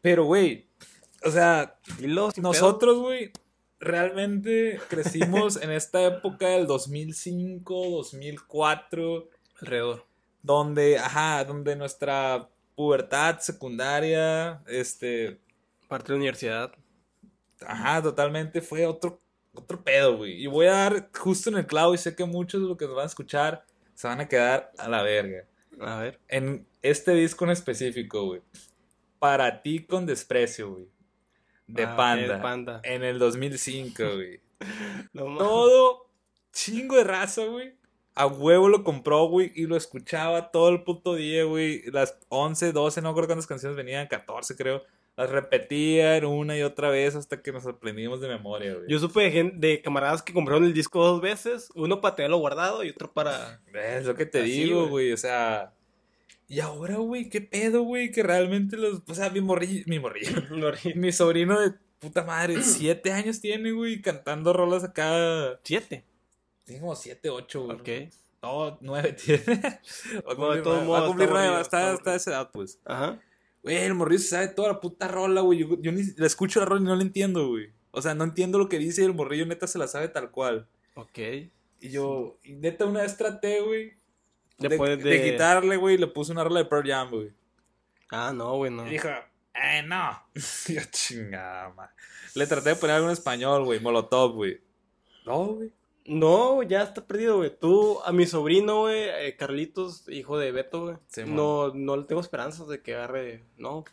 Pero, güey, o sea, Dilo, nosotros, güey, realmente crecimos en esta época del 2005, 2004, Alrededor. Donde, ajá, donde nuestra pubertad secundaria, este, Parte de la universidad. Ajá, totalmente fue otro, otro pedo, güey. Y voy a dar justo en el clavo y sé que muchos de los que nos van a escuchar se van a quedar a la verga. A ver. En este disco en específico, güey. Para ti con desprecio, güey. De Ah, Panda. Panda. En el 2005, güey. No. Todo chingo de raza, güey. A huevo lo compró, güey, y lo escuchaba todo el puto día, güey. Las 11, 12, no recuerdo cuántas canciones venían, 14 creo. Las repetían una y otra vez hasta que nos aprendimos de memoria, güey. Yo supe de, camaradas que compraron el disco dos veces, uno para tenerlo guardado y otro para... Es lo que te Así, digo, güey. güey, o sea... Y ahora, güey, qué pedo, güey, que realmente los... O sea, mi morrillo, mi morrillo, mi sobrino de puta madre, siete años tiene, güey, cantando rolas acá... Siete. Tiene como siete, ocho, güey. Ok. No, nueve tiene. Va a cumplir, de va a modos, cumplir está nueve, aburrido, está, está está a esa edad, pues. Ajá. Güey, el morrillo se sabe toda la puta rola, güey. Yo, yo ni le escucho la rola y no la entiendo, güey. O sea, no entiendo lo que dice y el morrillo neta se la sabe tal cual. Ok. Y yo, y neta, una vez traté, güey, de, de... de- quitarle, güey, le puse una rola de Pearl Jam, güey. Ah, no, güey, no. Y dijo, eh, no. Yo, chingada, ma. Le traté de poner algo en español, güey, Molotov, güey. No, güey. No, ya está perdido, güey. Tú, a mi sobrino, güey, eh, Carlitos, hijo de Beto, güey. Sí, no, no le tengo esperanzas de que agarre. No.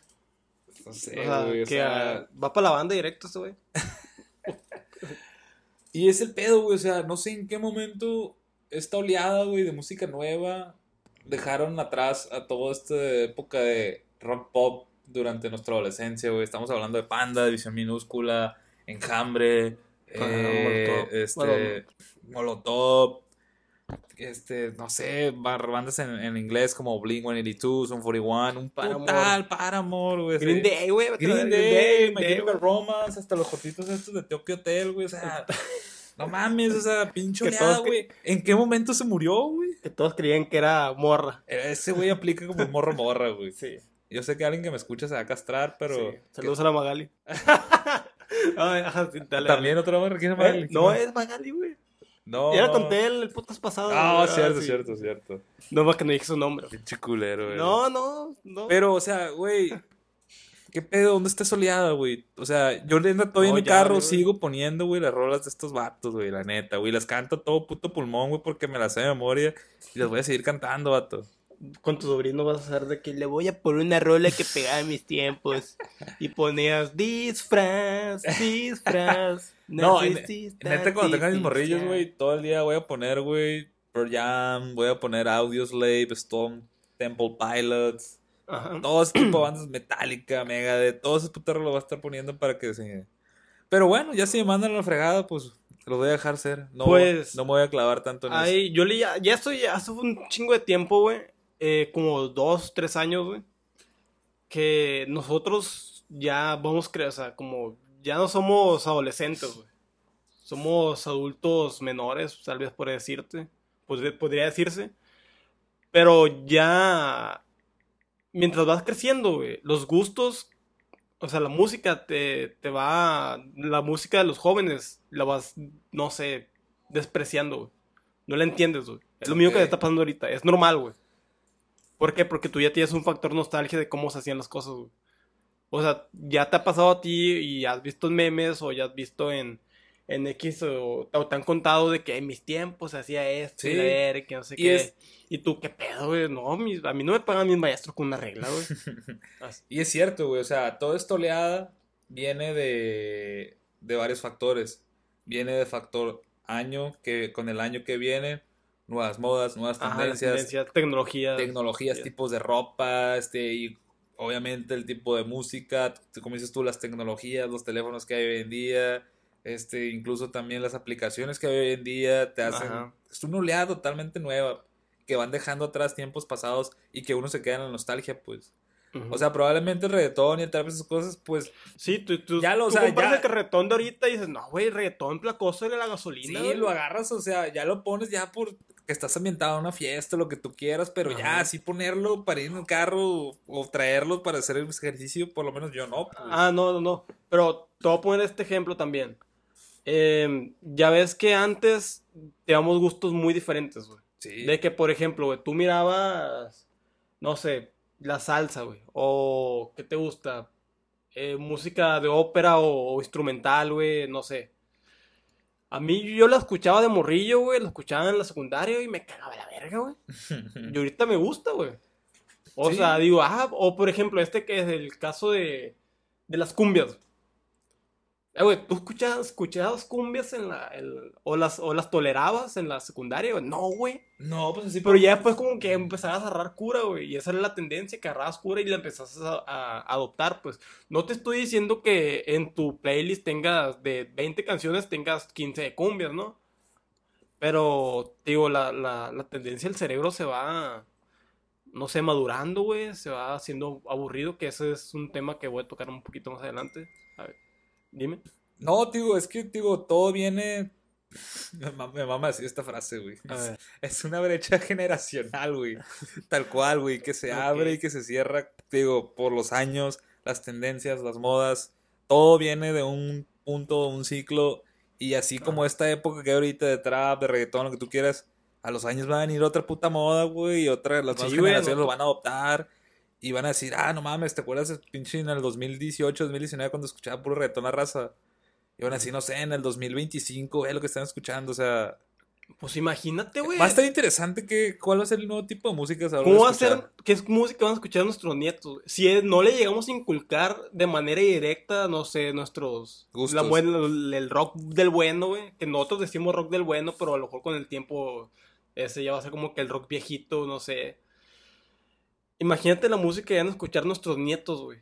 No O sé, sea, güey, o sea, ah, va para la banda directo ese, güey. Y es el pedo, güey. O sea, no sé en qué momento esta oleada, güey, de música nueva dejaron atrás a toda esta época de rock pop durante nuestra adolescencia, güey. Estamos hablando de Panda, División Minúscula, Enjambre, eh, Molotov. este, Molotov, este, no sé, bandas en, en inglés como Blink-182, Son 41, un Paramore. Paramore, güey. Green. Day, güey. Green Day, My Chemical. Romance, hasta los jotitos estos de Tokyo Hotel, güey, o sea, no mames, o sea, pinche oleada, güey. ¿En qué momento se murió, güey? Que todos creían que era morra. Ese güey aplica como morro morra, güey. Sí. Yo sé que alguien que me escucha se va a castrar, pero... sí. Saludos a la Magali. Ay, ajá, sí, dale, También dale. otra morra, ¿quién es Eh, Magali? no, es Magali, güey. No, Ya no. lo conté el, el podcast pasado. Ah, güey. cierto, sí. cierto, cierto. No más que no dije su nombre. Pinche culero, güey. No, no, no. Pero, o sea, güey, ¿qué pedo? ¿Dónde está soleada, güey? O sea, yo le ando todo en No, mi carro, güey. sigo poniendo, güey, las rolas de estos vatos, güey, la neta, güey. Las canto todo puto pulmón, güey, porque me las sé de memoria y las voy a seguir cantando, vato. Con tu sobrino vas a hacer de que le voy a poner una rola que pegaba en mis tiempos. Y ponías disfraz, disfraz. No, necesitas Neta, cuando tenga mis disfraz". morrillos, güey, todo el día voy a poner, güey, Pearl Jam, voy a poner Audioslave, Stone Temple Pilots, Ajá. todo ese tipo de bandas Metallica, Megadeth, todo ese puto lo voy a estar poniendo para que se... Pero bueno, ya si me mandan la fregada, pues lo voy a dejar ser. No, Pues, no me voy a clavar tanto en eso. Ay, yo le ya, ya estoy hace un chingo de tiempo, güey. Eh, como dos, tres años, güey. Que nosotros ya vamos a o sea, como ya no somos adolescentes, güey. Somos adultos menores, tal vez por decirte. Podría, podría decirse. Pero ya. Mientras vas creciendo, güey, los gustos. O sea, la música te, te va. La música de los jóvenes la vas, no sé, despreciando, güey. No la entiendes, güey. Es lo mismo que te está pasando ahorita. Es normal, güey. ¿Por qué? Porque tú ya tienes un factor nostalgia de cómo se hacían las cosas, güey. O sea, ya te ha pasado a ti y has visto en memes o ya has visto en, en X o, o te han contado de que en mis tiempos se hacía esto Sí. y leer, que no sé Y qué. es- Y tú, ¿qué pedo, güey? No, mis- a mí no me pagan mis maestros con una regla, güey. Y es cierto, güey, o sea, toda esta oleada viene de, de varios factores. Viene de factor año, que con el año que viene, nuevas modas, nuevas Ajá, tendencias, tendencias, tecnología. tecnologías, Sí. tipos de ropa, este, y obviamente el tipo de música, como dices tú, las tecnologías, los teléfonos que hay hoy en día, este, incluso también las aplicaciones que hay hoy en día te hacen, Ajá. es una oleada totalmente nueva, que van dejando atrás tiempos pasados y que uno se queda en la nostalgia, pues. O sea, probablemente el reggaetón y tal vez esas cosas, pues, sí, tú, tú, ya lo- tú o sea, comparas ya- el reggaetón de ahorita y dices, no, güey, reggaetón placoso de la gasolina. sí, güey". lo agarras, o sea, ya lo pones ya por que estás ambientado a una fiesta, lo que tú quieras, pero ya así ponerlo para ir en el carro o, o traerlo para hacer el ejercicio, por lo menos yo no. pues. Ah, no, no, no. Pero te voy a poner este ejemplo también. Eh, ya ves que antes teníamos gustos muy diferentes, güey. sí. De que, por ejemplo, güey, tú mirabas, no sé, la salsa, güey. O, ¿qué te gusta? Eh, música de ópera o, o instrumental, güey, no sé. A mí yo la escuchaba de morrillo, güey, la escuchaba en la secundaria y me cagaba la verga, güey. Y ahorita me gusta, güey. O Sí. sea, digo, ah, o por ejemplo, este que es el caso de, de las cumbias. Eh, güey, ¿tú escuchabas, escuchabas cumbias en la, el- o, las, o las tolerabas en la secundaria, güey? No, güey. No, pues así. Pero ya después como que empezabas a agarrar cura, güey. Y esa era la tendencia, que agarrabas cura y la empezás a, a adoptar, pues. No te estoy diciendo que en tu playlist tengas de 20 canciones, tengas 15 de cumbias, ¿no? Pero, digo, la, la, la tendencia del cerebro se va, no sé, madurando, güey. Se va haciendo aburrido, que ese es un tema que voy a tocar un poquito más adelante. Dime. No, digo, es que, digo, todo viene. Me mama, decir esta frase, güey. Es una brecha generacional, güey. Tal cual, güey, que se abre y que se cierra, digo, por los años, las tendencias, las modas. Todo viene de un punto, un ciclo. Y así como esta época que hay ahorita de trap, de reggaetón, lo que tú quieras, a los años va a venir otra puta moda, güey, y otra, las nuevas Sí, generaciones no- lo van a adoptar. Y van a decir, ah, no mames, ¿te acuerdas pinche en el 2018, 2019 cuando escuchaba puro reggaetón la raza? Y van a decir, no sé, en el 2025 es lo que están escuchando, o sea... Pues imagínate, güey. Va a estar interesante que, cuál va a ser el nuevo tipo de música a ¿Cómo va a ser? ¿Qué es música van a escuchar nuestros nietos? Si es- no le llegamos a inculcar de manera directa, no sé, nuestros... Gustos. La el rock del bueno, güey. Que nosotros decimos rock del bueno, pero a lo mejor con el tiempo ese ya va a ser como que el rock viejito, no sé. Imagínate la música que van a escuchar nuestros nietos, güey.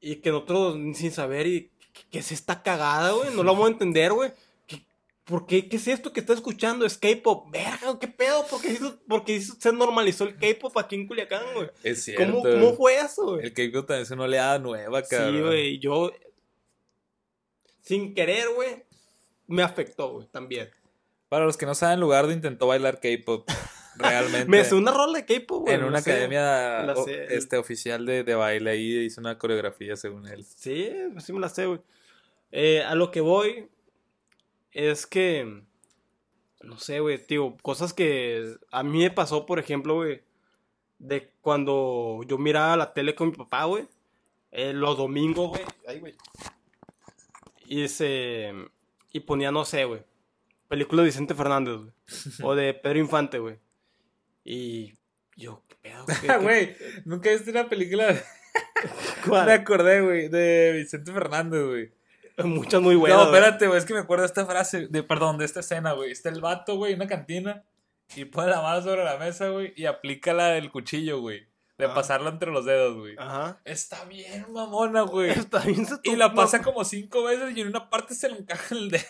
Y que nosotros sin saber y que, es esta cagada, güey. No lo vamos a entender, güey. ¿Qué- ¿Por qué? ¿Qué es esto que está escuchando? ¿Es K-pop? Verga, ¿qué pedo? ¿Por qué, por qué se normalizó el K-pop aquí en Culiacán, güey? Es cierto. ¿Cómo, ¿Cómo fue eso, güey? El K-pop también es una oleada nueva, cabrón. Sí, güey, yo sin querer, güey, me afectó, güey, también. Para los que no saben, Lugardo intentó bailar K-pop. Realmente. Me hace una rola de K-pop, güey. en una academia la o- sé. este, oficial de, de baile ahí hizo una coreografía según él. Sí, sí me la sé, güey. Eh, a lo que voy es que, no sé, güey, tío, cosas que a mí me pasó, por ejemplo, güey, de cuando yo miraba la tele con mi papá, güey, eh, los domingos, güey, ay, güey, y se, y ponía, no sé, güey, películas de Vicente Fernández, güey, o de Pedro Infante, güey, y yo, ¿qué pedo? ¿Qué- qué- Güey, nunca viste una película. cuál? Me acordé, güey, de Vicente Fernández, güey. Muchas muy buenas, no, espérate, güey, es que me acuerdo de esta frase, de, perdón, de esta escena, güey. Está el vato, güey, en una cantina y pone la mano sobre la mesa, güey, y aplica la del cuchillo, güey. De Ah. pasarlo entre los dedos, güey. Ajá. Está bien, mamona, güey. Está bien Y la pasa como cinco veces y en una parte se le encaja en el dedo.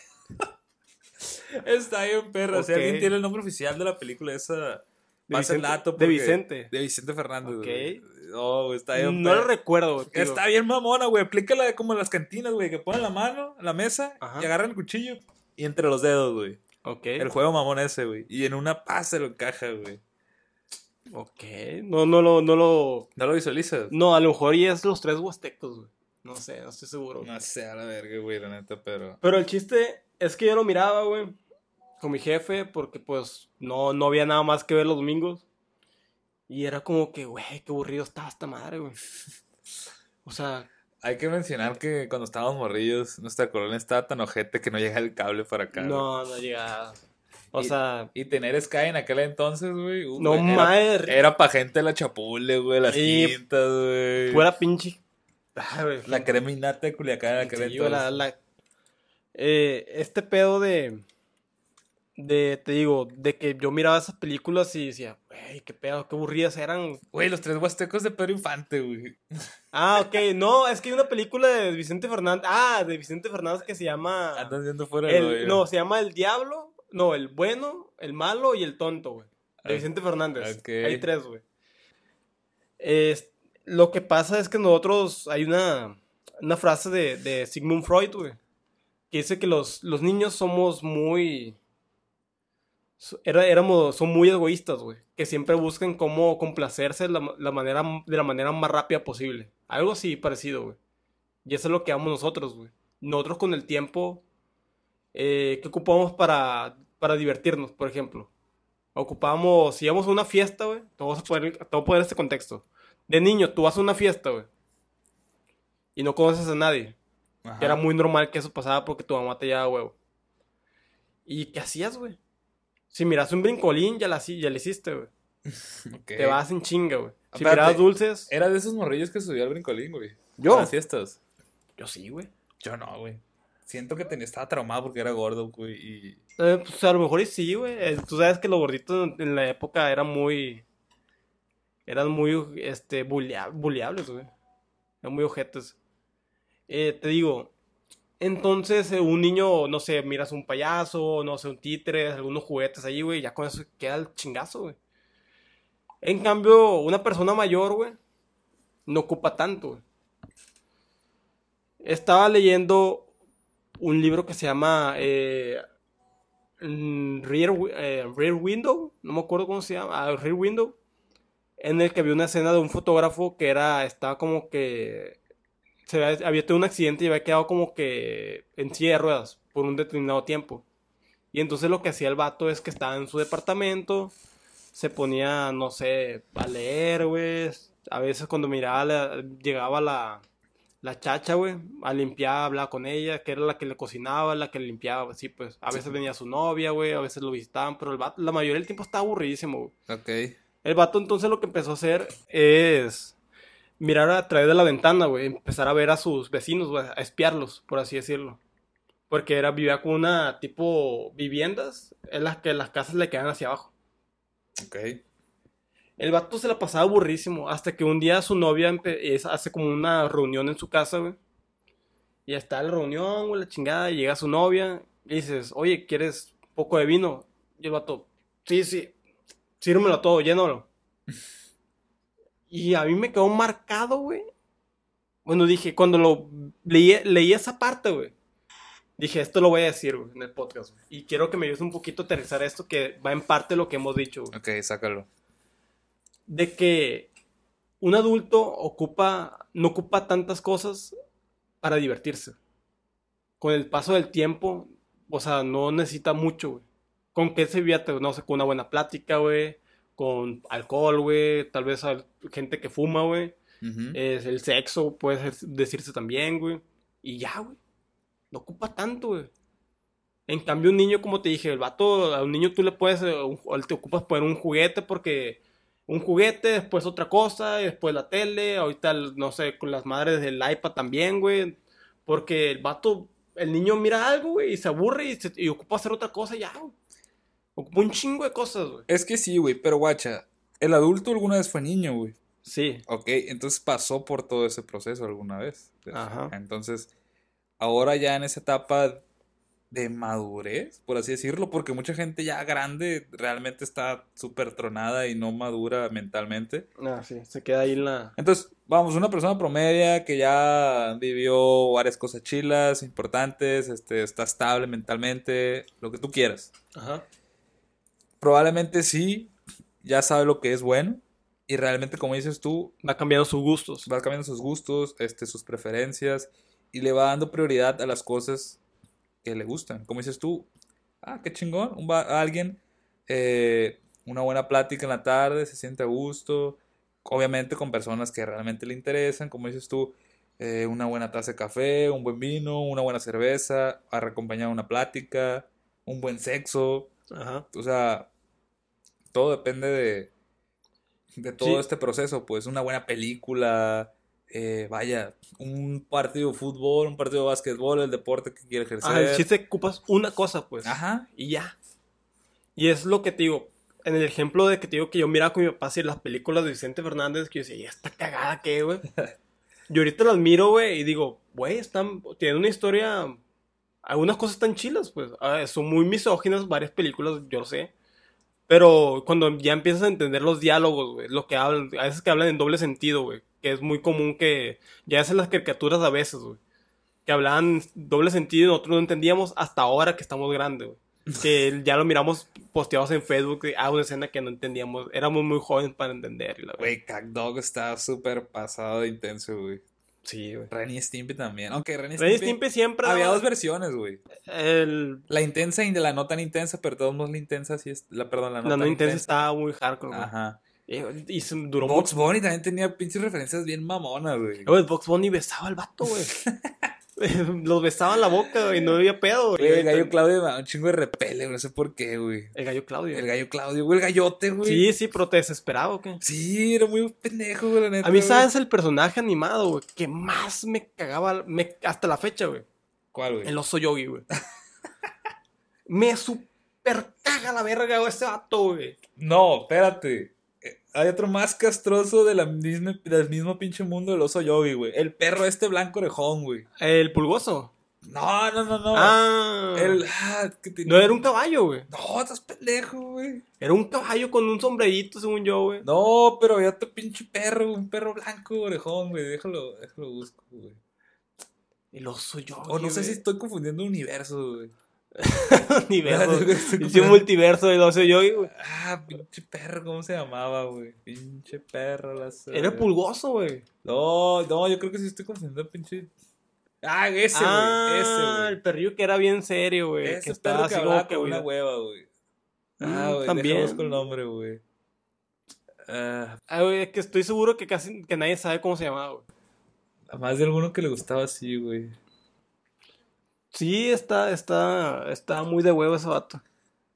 Está bien, perro. Si alguien tiene el nombre oficial de la película, esa. De Pasa el dato. de porque- Vicente. De Vicente Fernández, Ok. güey. No, güey, está bien. No lo recuerdo, güey, tío. Está bien mamona, güey. Aplícala de como en las cantinas, güey. Que ponen la mano en la mesa Ajá. y agarran el cuchillo y entre los dedos, güey. Ok. El juego mamón ese, güey. Y en una paz se lo encaja, güey. Ok. No, no lo, no lo. ¿No lo visualizas? No, a lo mejor y es los tres huastecos, güey. No sé, no estoy seguro. No sé, a la verga, güey, la neta, pero. Pero el chiste es que yo lo miraba, güey. Con mi jefe, porque pues no, no había nada más que ver los domingos. Y era como que, güey, qué aburrido está esta madre, güey. O sea, hay que mencionar que cuando estábamos morrillos, nuestra colonia estaba tan ojete que no llega el cable para acá. No, no llega. O Y- sea, Y tener Sky en aquel entonces, güey. uh, no era, madre. Era pa' gente de la chapule, güey, las Y quintas, güey. Fuera pinche. Ah, güey, La crema innata de Culiacán en aquel entonces. la- la- eh, este pedo de. De, te digo, de que yo miraba esas películas y decía, güey, qué pedo, qué aburridas eran. Güey, los tres huastecos de Pedro Infante, güey. Ah, ok, no, es que hay una película de Vicente Fernández. Ah, de Vicente Fernández que se llama. Andas viendo fuera El, no, se llama El Diablo. No, el bueno, el malo y el tonto, güey. De Ah, Vicente Fernández. Hay tres, güey. Lo que pasa es que nosotros. Hay una, una frase de, de Sigmund Freud, güey. Que dice que los, los niños somos muy. Era, éramos, son muy egoístas, güey. Que siempre buscan cómo complacerse de la, la manera, de la manera más rápida posible. Algo así parecido, güey. Y eso es lo que amamos nosotros, güey. Nosotros con el tiempo, eh, ¿qué ocupamos para, para divertirnos, por ejemplo? Ocupamos, si íbamos a una fiesta, güey, te voy a poner, te voy a poner este contexto. De niño, tú vas a una fiesta, güey, y no conoces a nadie. Ajá. Que era muy normal que eso pasaba porque tu mamá te llevaba huevo. ¿Y qué hacías, güey? Si miras un brincolín, ya, la, ya le hiciste, güey. Te vas en chinga, güey. Si Espérate. miras dulces, Era de esos morrillos que subía al brincolín, güey. ¿Yo? A las fiestas. yo sí, güey. Yo no, güey. Siento que tenía, estaba traumado porque era gordo, güey. Y. Eh, pues a lo mejor sí, güey. Eh, Tú sabes que los gorditos en, en la época eran muy. Eran muy, este, bulea- buleables, güey. Eran muy ojetes. Eh, te digo, entonces eh, un niño, no sé, miras un payaso, no sé, un títere, algunos juguetes ahí, güey, ya con eso queda el chingazo, güey. En cambio, una persona mayor, güey, no ocupa tanto, güey. Estaba leyendo un libro que se llama eh, mm, Rear, eh, Rear Window, no me acuerdo cómo se llama, ah, Rear Window, en el que había una escena de un fotógrafo que era, estaba como que, se había, había tenido un accidente y había quedado como que en silla de ruedas por un determinado tiempo. Y entonces lo que hacía el vato es que estaba en su departamento, se ponía, no sé, a leer, güey. A veces cuando miraba, la- llegaba la, la chacha, güey, a limpiar, hablaba con ella, que era la que le cocinaba, la que le limpiaba, así pues. A veces venía su novia, güey, a veces lo visitaban, pero el vato, la mayoría del tiempo estaba aburridísimo, güey. Ok. El vato entonces lo que empezó a hacer es mirar a través de la ventana, güey, empezar a ver a sus vecinos, güey, a espiarlos, por así decirlo. Porque era, vivía con una tipo viviendas en las que las casas le quedan hacia abajo. Ok. El vato se la pasaba aburrísimo. Hasta que un día su novia hace como una reunión en su casa, güey. Y está la reunión, güey, la chingada. Y llega su novia. Y dices, oye, ¿quieres un poco de vino? Y el vato, sí, sí. Sírmelo todo, llénalo. Y a mí me quedó marcado, güey. Bueno, dije, cuando lo leí, leí esa parte, güey. Dije, esto lo voy a decir, güey, en el podcast, güey. Y quiero que me ayudes un poquito a aterrizar esto, que va en parte de lo que hemos dicho, güey Ok, sácalo. de que un adulto ocupa, no ocupa tantas cosas para divertirse. Con el paso del tiempo, o sea, no necesita mucho, güey. Con que se divierte, no sé, con una buena plática, güey. Con alcohol, güey. Tal vez hay gente que fuma, güey. Ujú. Es el sexo, puede decirse también, güey. Y ya, güey. No ocupa tanto, güey. En cambio, un niño, como te dije, el vato, a un niño tú le puedes, eh, o te ocupas poner un juguete porque un juguete, después otra cosa, y después la tele, ahorita, no sé, con las madres del iPad también, güey. Porque el vato, el niño mira algo, güey, y se aburre y, se- y ocupa hacer otra cosa, ya, güey. Ocupa un chingo de cosas, güey. Es que sí, güey, pero guacha, el adulto alguna vez fue niño, güey. Sí. Ok, entonces pasó por todo ese proceso alguna vez. Ajá. Entonces, ahora ya en esa etapa de madurez, por así decirlo, porque mucha gente ya grande realmente está súper tronada y no madura mentalmente. Ah, sí, se queda ahí en la... Entonces, vamos, una persona promedia que ya vivió varias cosas chilas, importantes, este, está estable mentalmente, lo que tú quieras. Ajá. Probablemente sí, ya sabe lo que es bueno y realmente, como dices tú, Va cambiando sus gustos. va cambiando sus gustos, este, sus preferencias y le va dando prioridad a las cosas que le gustan. Como dices tú, ah, qué chingón, un alguien, eh, una buena plática en la tarde, se siente a gusto, obviamente con personas que realmente le interesan, como dices tú, eh, una buena taza de café, un buen vino, una buena cerveza, acompañar una plática, un buen sexo. Ajá. O sea, todo depende de, de todo Sí. este proceso. Pues una buena película, eh, vaya, un partido de fútbol, un partido de básquetbol, el deporte que quiere ejercer. Ah, el chiste ocupas una cosa, pues. Ajá. Y ya. Y es lo que te digo. En el ejemplo de que te digo que yo miraba con mi papá así las películas de Vicente Fernández, que yo decía, ¿y esta cagada qué, güey? y ahorita las miro, güey, y digo, güey, están, tienen una historia, algunas cosas están chilas, pues. Ah, son muy misóginas varias películas, yo lo sé. Pero cuando ya empiezas a entender los diálogos, güey, lo que hablan, a veces que hablan en doble sentido, güey, que es muy común que ya hacen las caricaturas a veces, güey. Que hablaban doble sentido y nosotros no entendíamos hasta ahora que estamos grandes, güey. Que ya lo miramos posteados en Facebook, de, ah, una escena que no entendíamos, éramos muy jóvenes para entender. Güey, CatDog está súper pasado de intenso, güey. Sí, güey. Ren y Stimpy también. Aunque Ren y Ren y Stimpy, Stimpy siempre había dos versiones, güey. el, La intensa y de la no tan intensa, pero de todos modos la intensa sí es. La, perdón, la no la tan no intensa estaba muy hardcore, güey. Ajá. Y, y se duró Box mucho. Bunny también tenía pinches referencias bien mamonas, güey. Güey, Box Bunny besaba al vato, güey. Los besaba en la boca, güey, no había pedo, güey. El gallo Claudio me da un chingo de repele, güey, no sé por qué, güey. El gallo Claudio. El gallo Claudio, güey, el gallote, güey. Sí, sí, pero te desesperaba, ¿o qué? Sí, era muy pendejo, güey, la neta. A mí. ¿sabes el personaje animado, güey? Que más me cagaba, me- hasta la fecha, güey. ¿Cuál, güey? El oso yogi, güey. me super caga la verga, güey, ese vato, güey. No, espérate. Hay otro más castroso de la misma, del mismo pinche mundo del oso yogi, güey. El perro este blanco orejón, güey. El pulgoso. No, no, no, no. Ah. El. Ah, que tenía- No era un caballo, güey. No, estás pendejo, güey. Era un caballo con un sombrerito, según yo, güey. No, pero había otro pinche perro, un perro blanco orejón, güey. Déjalo, déjalo busco, güey. El oso yogi. O no sé si estoy confundiendo universo, güey. Universo. Hice un multiverso oso yogi, güey. Ah, pinche perro, ¿cómo se llamaba, güey? Pinche perro, la Era pulgoso, güey. No, no, yo creo que sí estoy confundiendo pinche. Ah, ese, güey. ah, ese, el perrillo que era bien serio, güey. Ese Que estaba perro que así hablaba con una hueva, güey. Ah, Mm, güey, también. busco el nombre, güey. Ah, Ah, güey, es que estoy seguro que casi que nadie sabe cómo se llamaba, güey. a más de alguno que le gustaba así, güey. Sí, está, está, está muy de huevo ese vato.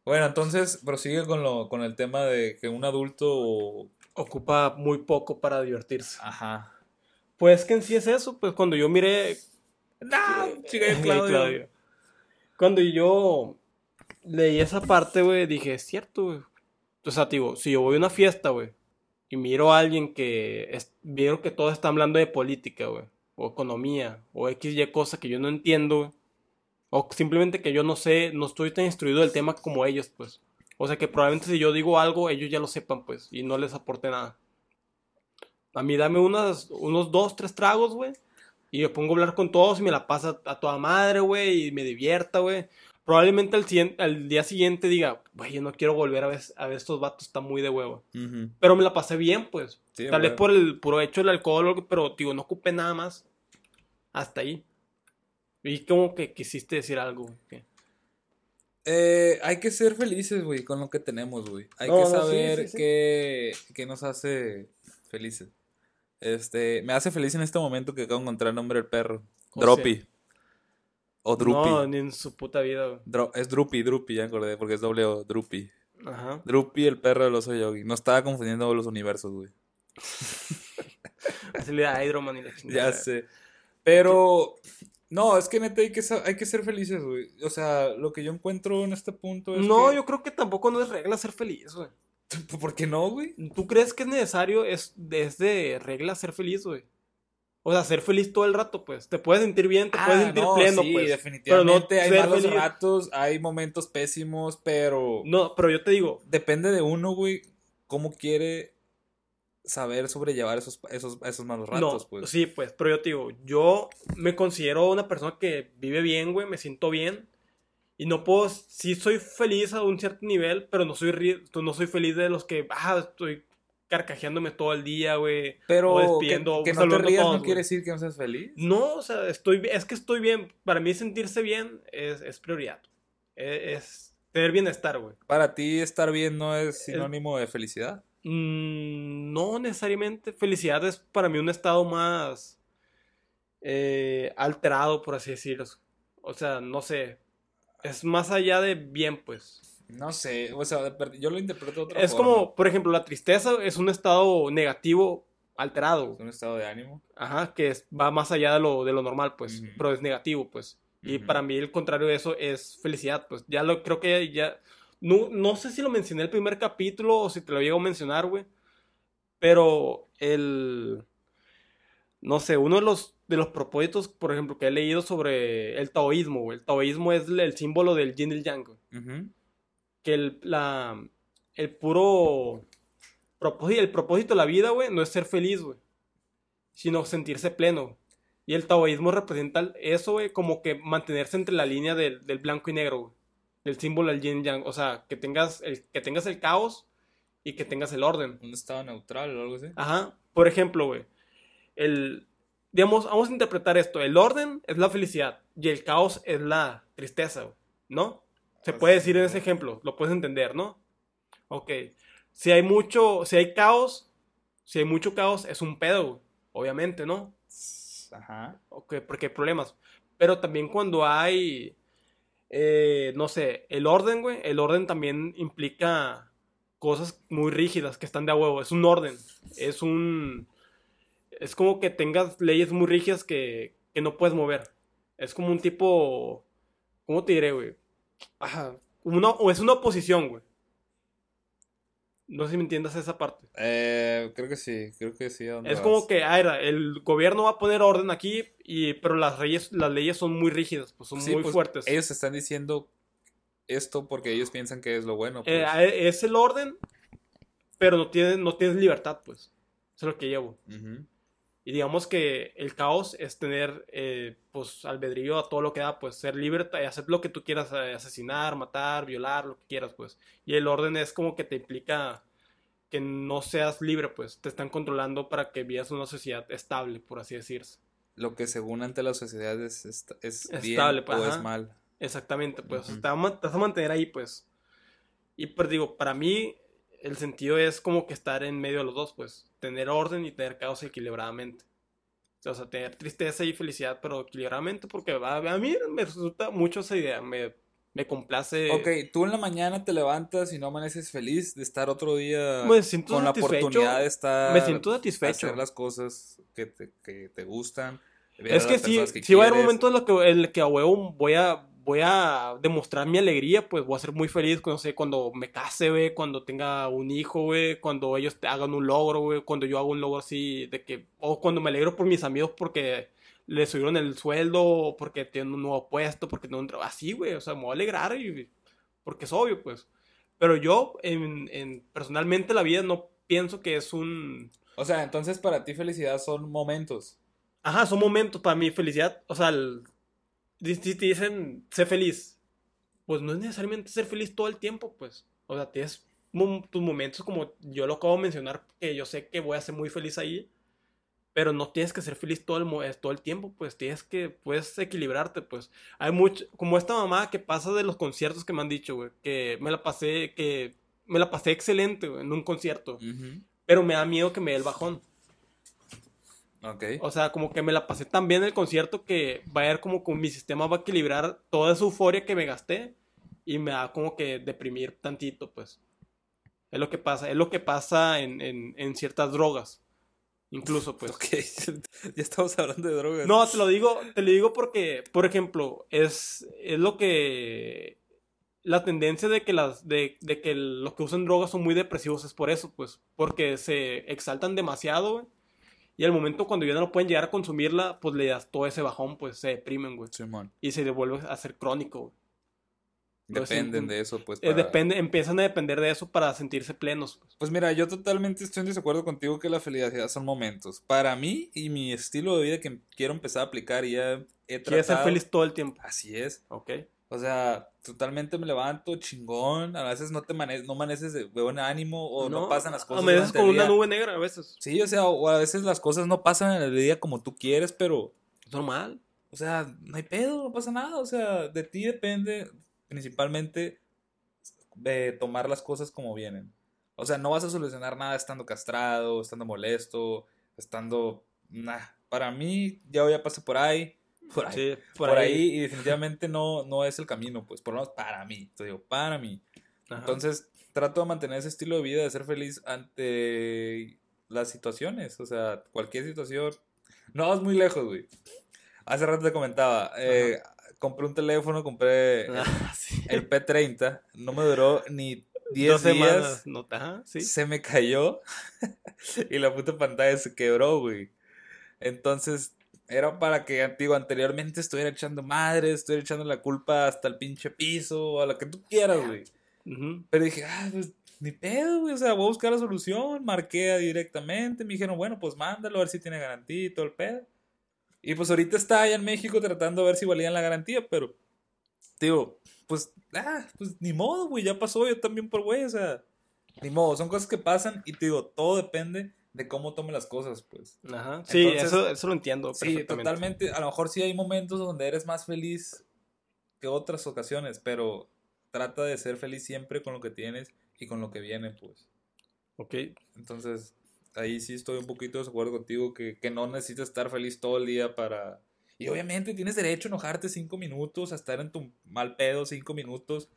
Bueno, entonces prosigue con lo, con el tema de que un adulto. Ocupa muy poco para divertirse. Ajá. Pues que en sí es eso, pues cuando yo miré... No, chica Eh, de Claudio. Claudio. Cuando yo leí esa parte, güey, dije, es cierto, güey. O sea, digo, si yo voy a una fiesta, güey, y miro a alguien que es, vieron que todos están hablando de política, güey, o economía, o X, Y cosa que yo no entiendo, güey, o simplemente que yo no sé, no estoy tan instruido del tema como ellos, pues. O sea que probablemente si yo digo algo, ellos ya lo sepan, pues, y no les aporte nada. A mí dame unas, unos dos, tres tragos, güey. Y me pongo a hablar con todos y me la pasa a toda madre, güey, y me divierta, güey. Probablemente al, siguiente- al día siguiente diga, güey, yo no quiero volver a ver, a ver estos vatos, está muy de huevo. Pero me la pasé bien, pues. Sí, Tal vez por el puro hecho del alcohol, pero, digo, no ocupé nada más. Hasta ahí. Y como que quisiste decir algo. ¿qué? Eh, hay que ser felices, güey, con lo que tenemos, güey. Hay No, que no, sí, saber sí, sí. Qué, qué nos hace felices. Este, me hace feliz en este momento que acabo de encontrar el nombre del perro. O Droppy. O Droopy. No, ni en su puta vida, güey. Dro- es Droopy, Droopy, ya acordé, porque es doble O, Droopy. Ajá. Droopy, el perro del oso yogi. No estaba confundiendo los universos, güey. Así le da Hydroman y la chingada. Ya sé. Pero, no, es que neta hay que, hay que ser felices, güey. O sea, lo que yo encuentro en este punto es No, que- yo creo que tampoco no es regla ser feliz, güey. ¿Por qué no, güey? ¿Tú crees que es necesario, es, es de regla ser feliz, güey? O sea, ser feliz todo el rato, pues. Te puedes sentir bien, te puedes sentir Ah, no, pleno, sí, pues. definitivamente hay ser malos feliz. ratos, hay momentos pésimos, pero No, pero yo te digo, depende de uno, güey, cómo quiere saber sobrellevar esos, esos, esos malos ratos, no, pues. sí, pues, pero yo te digo, yo me considero una persona que vive bien, güey, me siento bien. Y no puedo, sí soy feliz a un cierto nivel, pero no soy, no soy feliz de los que, ah, estoy carcajeándome todo el día, güey. Pero o que, no te rías todos, no quiere decir que no seas feliz. No, o sea, estoy, es que estoy bien. Para mí sentirse bien es, es prioridad. Es, es tener bienestar, güey. Para ti estar bien no es sinónimo de felicidad. Mm, no necesariamente. Felicidad es para mí un estado más... eh, alterado, por así decirlo. O sea, no sé. Es más allá de bien, pues. No sé, o sea, yo lo interpreto de otra Es como, por ejemplo, la tristeza es un estado negativo alterado. Es un estado de ánimo. Ajá, que es- va más allá de lo, de lo normal, pues. Ujú. Pero es negativo, pues. Y Ujú. para mí el contrario de eso es felicidad, pues. Ya lo creo que ya... No, no sé si lo mencioné en el primer capítulo o si te lo llego a mencionar, güey. Pero el... No sé, uno de los, de los propósitos, por ejemplo, que he leído sobre el taoísmo, güey. El taoísmo es el, el símbolo del yin y el yang, güey. Que el, la, el puro propósito, el propósito de la vida, güey, no es ser feliz, güey. Sino sentirse pleno. Y el taoísmo representa eso, güey, como que mantenerse entre la línea del, del blanco y negro, güey. Del símbolo del yin yang. O sea, que tengas el, que tengas el caos y que tengas el orden. Un estado neutral o algo así. Ajá. Por ejemplo, güey. El. Digamos, vamos a interpretar esto. El orden es la felicidad y el caos es la tristeza, güey, ¿no? Se Así puede decir en es. ese ejemplo, lo puedes entender, ¿no? Ok. Si hay mucho, si hay caos, si hay mucho caos, es un pedo, güey, obviamente, ¿no? Ajá. Ok, porque hay problemas. Pero también cuando hay, eh, no sé, el orden, güey, el orden también implica cosas muy rígidas que están de a huevo. Es un orden. Es un... Es como que tengas leyes muy rígidas que, que no puedes mover. Es como un tipo... ¿Cómo te diré, güey? Ajá. O es una oposición, güey. No sé si me entiendas esa parte. Eh, creo que sí, creo que sí. ¿a dónde Es vas? como que, ah, era, el gobierno va a poner orden aquí, y, pero las leyes, las leyes son muy rígidas, pues son Sí, muy pues, fuertes. Ellos están diciendo esto porque ellos piensan que es lo bueno. Pues. Eh, eh, es el orden, pero no tienes, no tienes libertad, pues. Eso es lo que llevo. Y digamos que el caos es tener, eh, pues, albedrío a todo lo que da, pues, ser libre y hacer lo que tú quieras, eh, asesinar, matar, violar, lo que quieras, pues. Y el orden es como que te implica que no seas libre, pues. Te están controlando para que vivas una sociedad estable, por así decirse. Lo que según ante la sociedad es, es, es bien Estable, pues, o es mal. Exactamente, pues. A ma- te vas a mantener ahí, pues. Y pues digo, para mí, el sentido es como que estar en medio de los dos, pues. Tener orden y tener caos equilibradamente. O sea, tener tristeza y felicidad, pero equilibradamente, porque a, a mí me resulta mucho esa idea. Me, me complace. Ok, tú en la mañana te levantas y no amaneces feliz de estar otro día Me siento con la satisfecho. oportunidad de estar Me siento satisfecho. hacer las cosas que te, que te gustan. Es que sí, sí va a haber momentos en los que, en el que a huevo voy a, voy a demostrar mi alegría, pues voy a ser muy feliz, no sé, cuando me case, güey, cuando tenga un hijo, güey, cuando ellos hagan un logro, güey, cuando yo hago un logro así, de que, o cuando me alegro por mis amigos porque les subieron el sueldo, o porque tienen un nuevo puesto, porque tienen un trabajo, así, güey, o sea, me voy a alegrar y, porque es obvio, pues. Pero yo, en, en, personalmente, la vida no pienso que es un... O sea, entonces para ti felicidad son momentos. Ajá, son momentos para mi felicidad. O sea, el- te dicen sé feliz, pues no es necesariamente ser feliz todo el tiempo, pues. O sea, tienes tus momentos como yo lo acabo de mencionar, que yo sé que voy a ser muy feliz ahí, pero no tienes que ser feliz todo el, eh, todo el tiempo, pues tienes que, puedes equilibrarte, pues. Hay mucho, como esta mamá que pasa de los conciertos que me han dicho, güey, que me la pasé, que me la pasé excelente, güey, en un concierto, Ujú. pero me da miedo que me dé el bajón. Ok. O sea, como que me la pasé tan bien en el concierto que va a ver como que mi sistema va a equilibrar toda esa euforia que me gasté y me va como que deprimir tantito, pues. Es lo que pasa, es lo que pasa en, en, en ciertas drogas. Incluso, pues. Ok, ya estamos hablando de drogas. No, te lo digo, te lo digo porque, por ejemplo, es, es lo que la tendencia de que las de, de que los que usan drogas son muy depresivos es por eso, pues, porque se exaltan demasiado, güey. Y al momento cuando ya no pueden llegar a consumirla, pues le das todo ese bajón, pues se deprimen, güey. Simón. Y se devuelve a ser crónico, güey. Sí, Dependen mm, de eso, pues. Eh, para- depende, empiezan a depender de eso para sentirse plenos. pues. Pues mira, yo totalmente estoy en desacuerdo contigo que la felicidad son momentos. Para mí y mi estilo de vida que quiero empezar a aplicar y ya he Quieres ser tratado. feliz todo el tiempo. Así es. Ok. O sea, totalmente me levanto chingón. A veces no te mane- no amaneces de buen ánimo o no, pasan las cosas. A veces durante con una nube negra, a veces. Sí, o sea, o a veces las cosas no pasan en el día como tú quieres, pero, Es normal. o sea, no hay pedo, no pasa nada. O sea, de ti depende principalmente de tomar las cosas como vienen. O sea, no vas a solucionar nada estando castrado, estando molesto, estando nah, para mí ya ya pasé por ahí, por ahí, Sí, por, ahí. y definitivamente no, no es el camino, pues, por lo menos para mí, te digo, para mí. Ajá. Entonces, trato de mantener ese estilo de vida, de ser feliz ante las situaciones, o sea, cualquier situación. No vas muy lejos, güey. Hace rato te comentaba, eh, compré un teléfono, compré el, Ah, sí. el P30, no me duró ni 10 Dos días, semanas. No, ajá, sí. se me cayó y la puta pantalla se quebró, güey. Entonces, era para que, digo, anteriormente estuviera echando madre, estuviera echando la culpa hasta el pinche piso, o a lo que tú quieras, güey. Ujú. Pero dije, ah, pues ni pedo, güey. O sea, voy a buscar la solución. Marqué directamente. Me dijeron, bueno, pues mándalo a ver si tiene garantía y todo el pedo. Y pues ahorita está allá en México tratando de ver si valían la garantía, pero, digo, pues, ah, pues ni modo, güey. Ya pasó yo también por güey, o sea, ni modo. Son cosas que pasan y te digo, todo depende de cómo tome las cosas, pues. Ajá. Sí, Entonces- eso, eso lo entiendo. Sí, totalmente. A lo mejor sí hay momentos donde eres más feliz que otras ocasiones, pero trata de ser feliz siempre con lo que tienes y con lo que viene, pues. Ok. Entonces, ahí sí estoy un poquito de acuerdo contigo que, que no necesitas estar feliz todo el día para... Y obviamente tienes derecho a enojarte cinco minutos, a estar en tu mal pedo cinco minutos,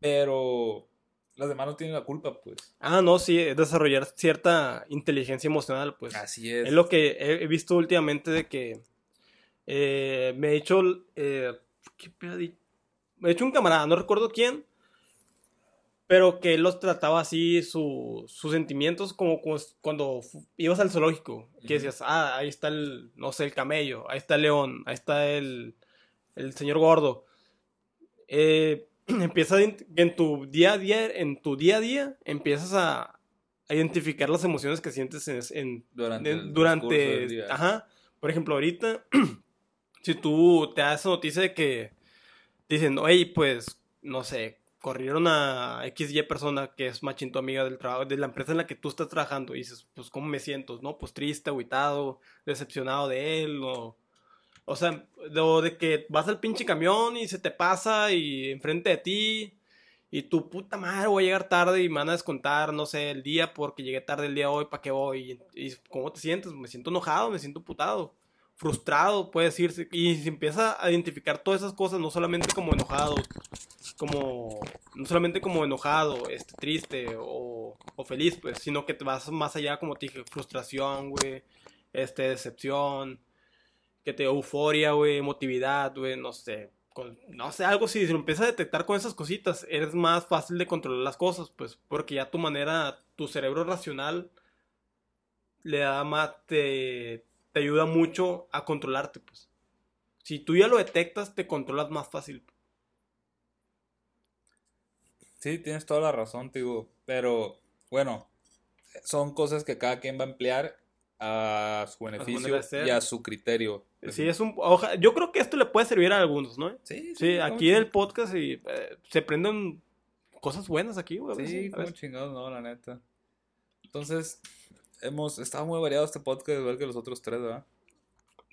pero las demás no tienen la culpa, pues. Ah, no, sí, es desarrollar cierta inteligencia emocional, pues. Así es. Es lo que he, visto últimamente de que eh, me he hecho, eh, ¿qué pedo di- Me he hecho un camarada, no recuerdo quién, pero que él los trataba así, su- sus sentimientos, como cu- cuando ibas al zoológico, que decías, ah, ahí está el, no sé, el camello, ahí está el león, ahí está el, el señor gordo. Eh, empieza en tu día a día, en tu día a día, empiezas a, a identificar las emociones que sientes en, en- durante, durante, ajá, por ejemplo, ahorita, si tú te das noticia de que dicen, oye, pues, no sé, corrieron a XY persona que es machín tu amiga del trabajo, de la empresa en la que tú estás trabajando, y dices, pues, ¿cómo me siento? ¿No? Pues triste, agüitado, decepcionado de él, o... O sea, de, que vas al pinche camión y se te pasa y enfrente de ti y tu puta madre voy a llegar tarde y me van a descontar, no sé, el día porque llegué tarde el día hoy, ¿para qué voy? Y, y ¿cómo te sientes? Me siento enojado, me siento putado, frustrado, puede decirse. Y se empieza a identificar todas esas cosas, no solamente como enojado, como, no solamente como enojado, este, triste o, o feliz, pues, sino que te vas más allá, como te dije, frustración, güey, este, decepción, que te euforia, güey, emotividad, güey, no sé, no sé, algo si lo empiezas a detectar con esas cositas, eres más fácil de controlar las cosas, pues, porque ya tu manera, tu cerebro racional le da más, te, te ayuda mucho a controlarte, pues. Si tú ya lo detectas, te controlas más fácil. Sí, tienes toda la razón, digo. Pero, bueno, son cosas que cada quien va a emplear a su beneficio y a su criterio. Sí, es un, oja- yo creo que esto le puede servir a algunos, ¿no? Sí, Sí, ¿cómo aquí en ching- el podcast y, eh, se prenden cosas buenas aquí, güey. Sí, como chingados, no, la neta. Entonces, hemos estado muy variado este podcast, igual que los otros tres, ¿verdad?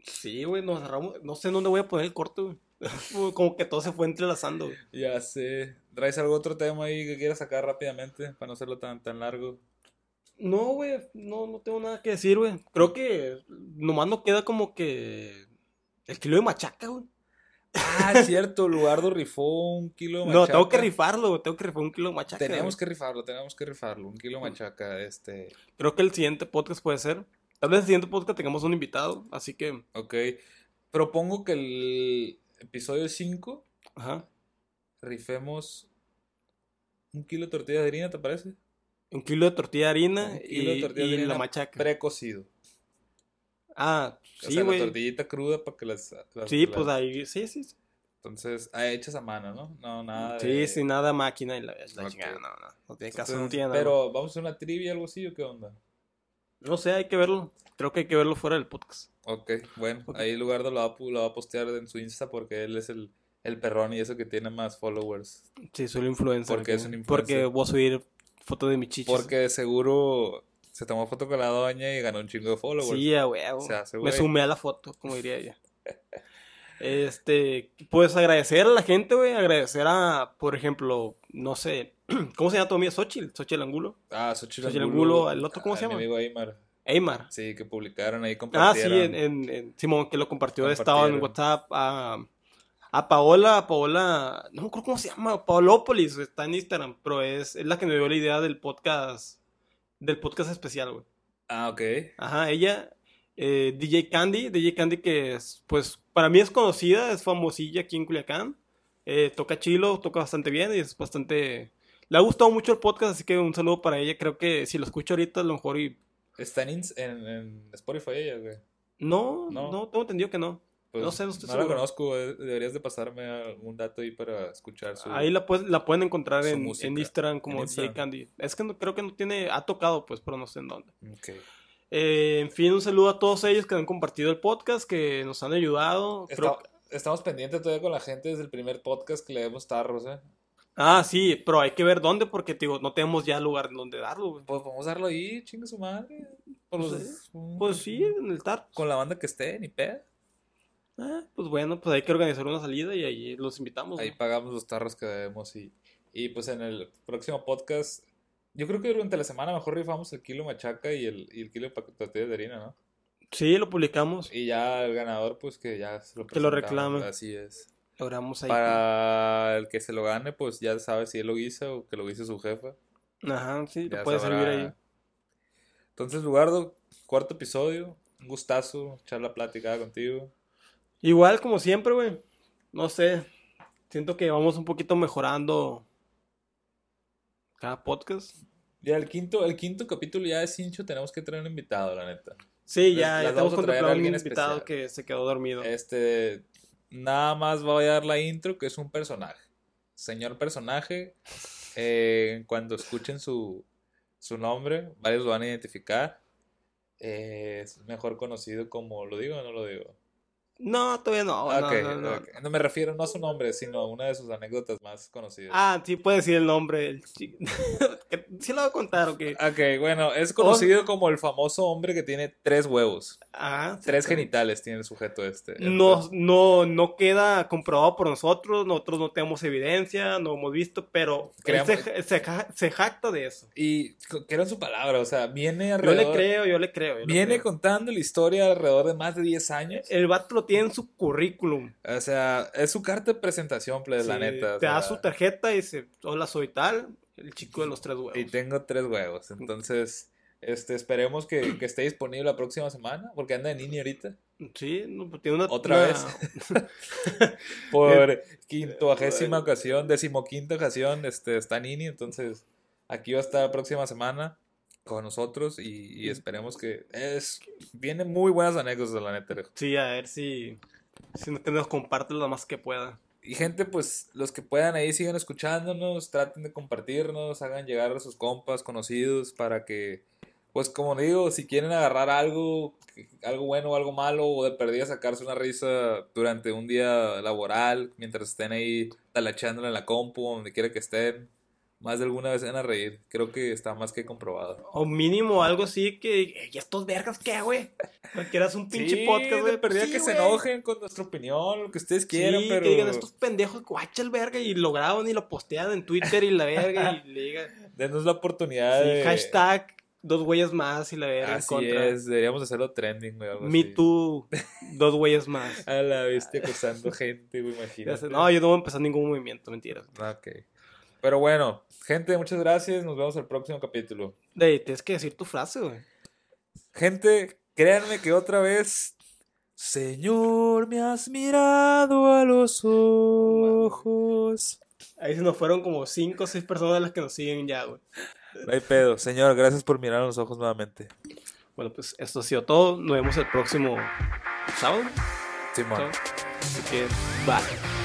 Sí, güey, nos agarramos. No sé dónde voy a poner el corte, güey. Como que todo se fue entrelazando, güey. Ya sé. ¿Traes algún otro tema ahí que quieras sacar rápidamente para no hacerlo tan, tan largo? No, güey, no, no tengo nada que decir, güey. Creo que nomás no queda como que. El kilo de machaca, güey. Ah, cierto, Lugardo rifó un kilo de No, tengo que machaca. rifarlo. Tengo que rifar un kilo de machaca. Tenemos güey. que rifarlo, tenemos que rifarlo. Un kilo de machaca, este. Creo que el siguiente podcast puede ser. Tal vez el siguiente podcast tengamos un invitado, así que. Ok. Propongo que el episodio 5 Ajá. rifemos un kilo de tortilla de harina, ¿te parece? Un kilo de tortilla de harina Un kilo de y, tortilla de y harina la machaca. Precocido. Ah, o sí, sea, la güey. tortillita cruda para que las. las- Sí, las- pues ahí, sí, sí. sí. Entonces, ah, hechas a mano, ¿no? No, nada Sí, de... sin nada máquina y la, la chingada, no, no. No tiene caso, no tiene nada. Pero, ¿vamos a hacer una trivia o algo así o qué onda? No sé, hay que verlo. Creo que hay que verlo fuera del podcast. Ok, bueno, ahí Lugardo lo va, lo va a postear en su Insta porque él es el, el perrón y eso que tiene más followers. Sí, soy el influencer. Porque güey. es un influencer. Porque voy a subir fotos de mi chichis. Porque de seguro se tomó foto con la doña y ganó un chingo de followers. Sí, a huevo. Me sumé a la foto, como diría ella. Este, pues agradecer a la gente, güey. Agradecer a, por ejemplo, no sé, ¿cómo se llama tu amiga? Xochitl, Xochitl Angulo. Ah, Xochitl Xochitl Angulo. ¿el otro cómo se Ah, llama? Mi amigo Aymar. Eymar. Sí, que publicaron ahí, Ah, compartieron. sí, en, en- en- Simón, que lo compartió, estaba en Compartieron. WhatsApp a, a Paola, a Paola, no me acuerdo cómo se llama, Paolópolis, está en Instagram, pero es, es la que me dio la idea del podcast, del podcast especial, güey. Ah, ok. Ajá, ella, eh, DJ Candy, DJ Candy que es, pues, para mí es conocida, es famosilla aquí en Culiacán, eh, toca chilo, toca bastante bien y es bastante... Le ha gustado mucho el podcast, así que un saludo para ella, creo que si lo escucho ahorita a lo mejor y... Está en, en, en Spotify ella, güey. No, No. no, tengo entendido que no. Pues, No sé, no estoy la seguro. conozco, eh, deberías de pasarme algún dato ahí para escuchar su... Ahí la, puedes- la pueden encontrar en, música. en Instagram como En Instagram. DJ Candy. Es que no, creo que no tiene, ha tocado pues, pero no sé en dónde. Eh, en fin, un saludo a todos ellos que han compartido el podcast, que nos han ayudado. Estamos pendientes todavía con la gente desde el primer podcast que le demos tarros, ¿eh? Ah, sí, pero hay que ver dónde porque digo, no tenemos ya lugar donde darlo, güey. Pues vamos a darlo ahí, chingue su madre. Pues, los- un- Pues sí, en el TAR. Con la banda que esté, ni pedo. Ah, pues bueno, pues hay que organizar una salida y ahí los invitamos. Ahí ¿no? pagamos los tarros que debemos y, y pues en el próximo podcast, yo creo que durante la semana mejor rifamos el kilo machaca y el, y el kilo de harina, ¿no? Sí, lo publicamos. Y ya el ganador, pues que ya se lo Que lo reclame. Así es. Logramos ahí. Para el que se lo gane, pues ya sabe si él lo guisa o que lo guise su jefa. Ajá, sí, Ya lo puede sabrá. servir ahí. Entonces, Lugardo, cuarto episodio. Un gustazo echar la plática contigo. Igual, como siempre, güey. No sé. Siento que vamos un poquito mejorando cada podcast. Ya el quinto, el quinto capítulo ya de Cincho tenemos que traer un invitado, la neta. Sí, Les- ya, ya a contemplado un alguien invitado especial. que se quedó dormido. Este, nada más voy a dar la intro, que es un personaje. Señor personaje, eh, cuando escuchen su, su nombre, varios lo van a identificar. Eh, es mejor conocido como, ¿lo digo o no lo digo? No, todavía no. no, Ok, no, no. ok. No me refiero no a su nombre, sino a una de sus anécdotas más conocidas. Ah, sí, puede decir el nombre. sí lo voy a contar, ok. Ok, bueno, es conocido como el famoso hombre que tiene tres huevos. Ah, Tres sí. genitales tiene el sujeto este. No, no, no queda comprobado por nosotros, nosotros no tenemos evidencia, no hemos visto, pero él se, se ja- se jacta de eso. Y que era su palabra, o sea, viene Yo alrededor... le creo, yo le creo. yo le Viene creo. contando la historia alrededor de más de 10 años. El vato lo tiene en su currículum. O sea, es su carta de presentación, pues, la Sí, neta. o te da sea, su tarjeta y dice, hola, soy tal, el chico de los tres huevos. Y tengo tres huevos. Entonces, este, esperemos que, que esté disponible la próxima semana, porque anda en Nini ahorita. Sí, no, pues tiene una... Otra una- vez. Por quintoagésima ocasión, decimoquinta ocasión, este, está Nini. Entonces, aquí va a estar la próxima semana con nosotros y, y esperemos que es viene muy buenas anécdotas la neta. Sí, a ver si, si no- nos comparte lo más que pueda. y gente pues los que puedan ahí sigan escuchándonos traten de compartirnos hagan llegar a sus compas conocidos para que pues como digo si quieren agarrar algo algo bueno o algo malo o de perdida sacarse una risa durante un día laboral mientras estén ahí talachándole en la compu donde quiera que estén más de alguna vez se van a reír creo que está más que comprobado O mínimo algo así que... ¿Y estos vergas qué, güey? Quieras un pinche Sí, podcast, güey. perdida Sí, que se enojen con nuestra opinión, lo que ustedes quieran, sí, pero... que digan estos pendejos, guacha el verga, y lo graban y lo postean en Twitter y la verga, y le digan, Denos la oportunidad de... hashtag, dos güeyes más y la verga en Así contra. es, deberíamos hacerlo trending, güey, Me así. too, dos güeyes más. A la bestia acosando gente, güey, imagínate. No, yo no voy a empezar ningún movimiento, mentiras. Ok. Pero bueno, gente, muchas gracias, nos vemos el próximo capítulo. Ey, tienes que decir tu frase, güey. Gente, créanme que otra vez... Señor, me has mirado a los ojos. Ahí se nos fueron como cinco o seis personas las que nos siguen ya, güey. No hay pedo. Señor, gracias por mirar a los ojos nuevamente. Bueno, pues esto ha sido todo. Nos vemos el próximo sábado. Simón. Así que, bye.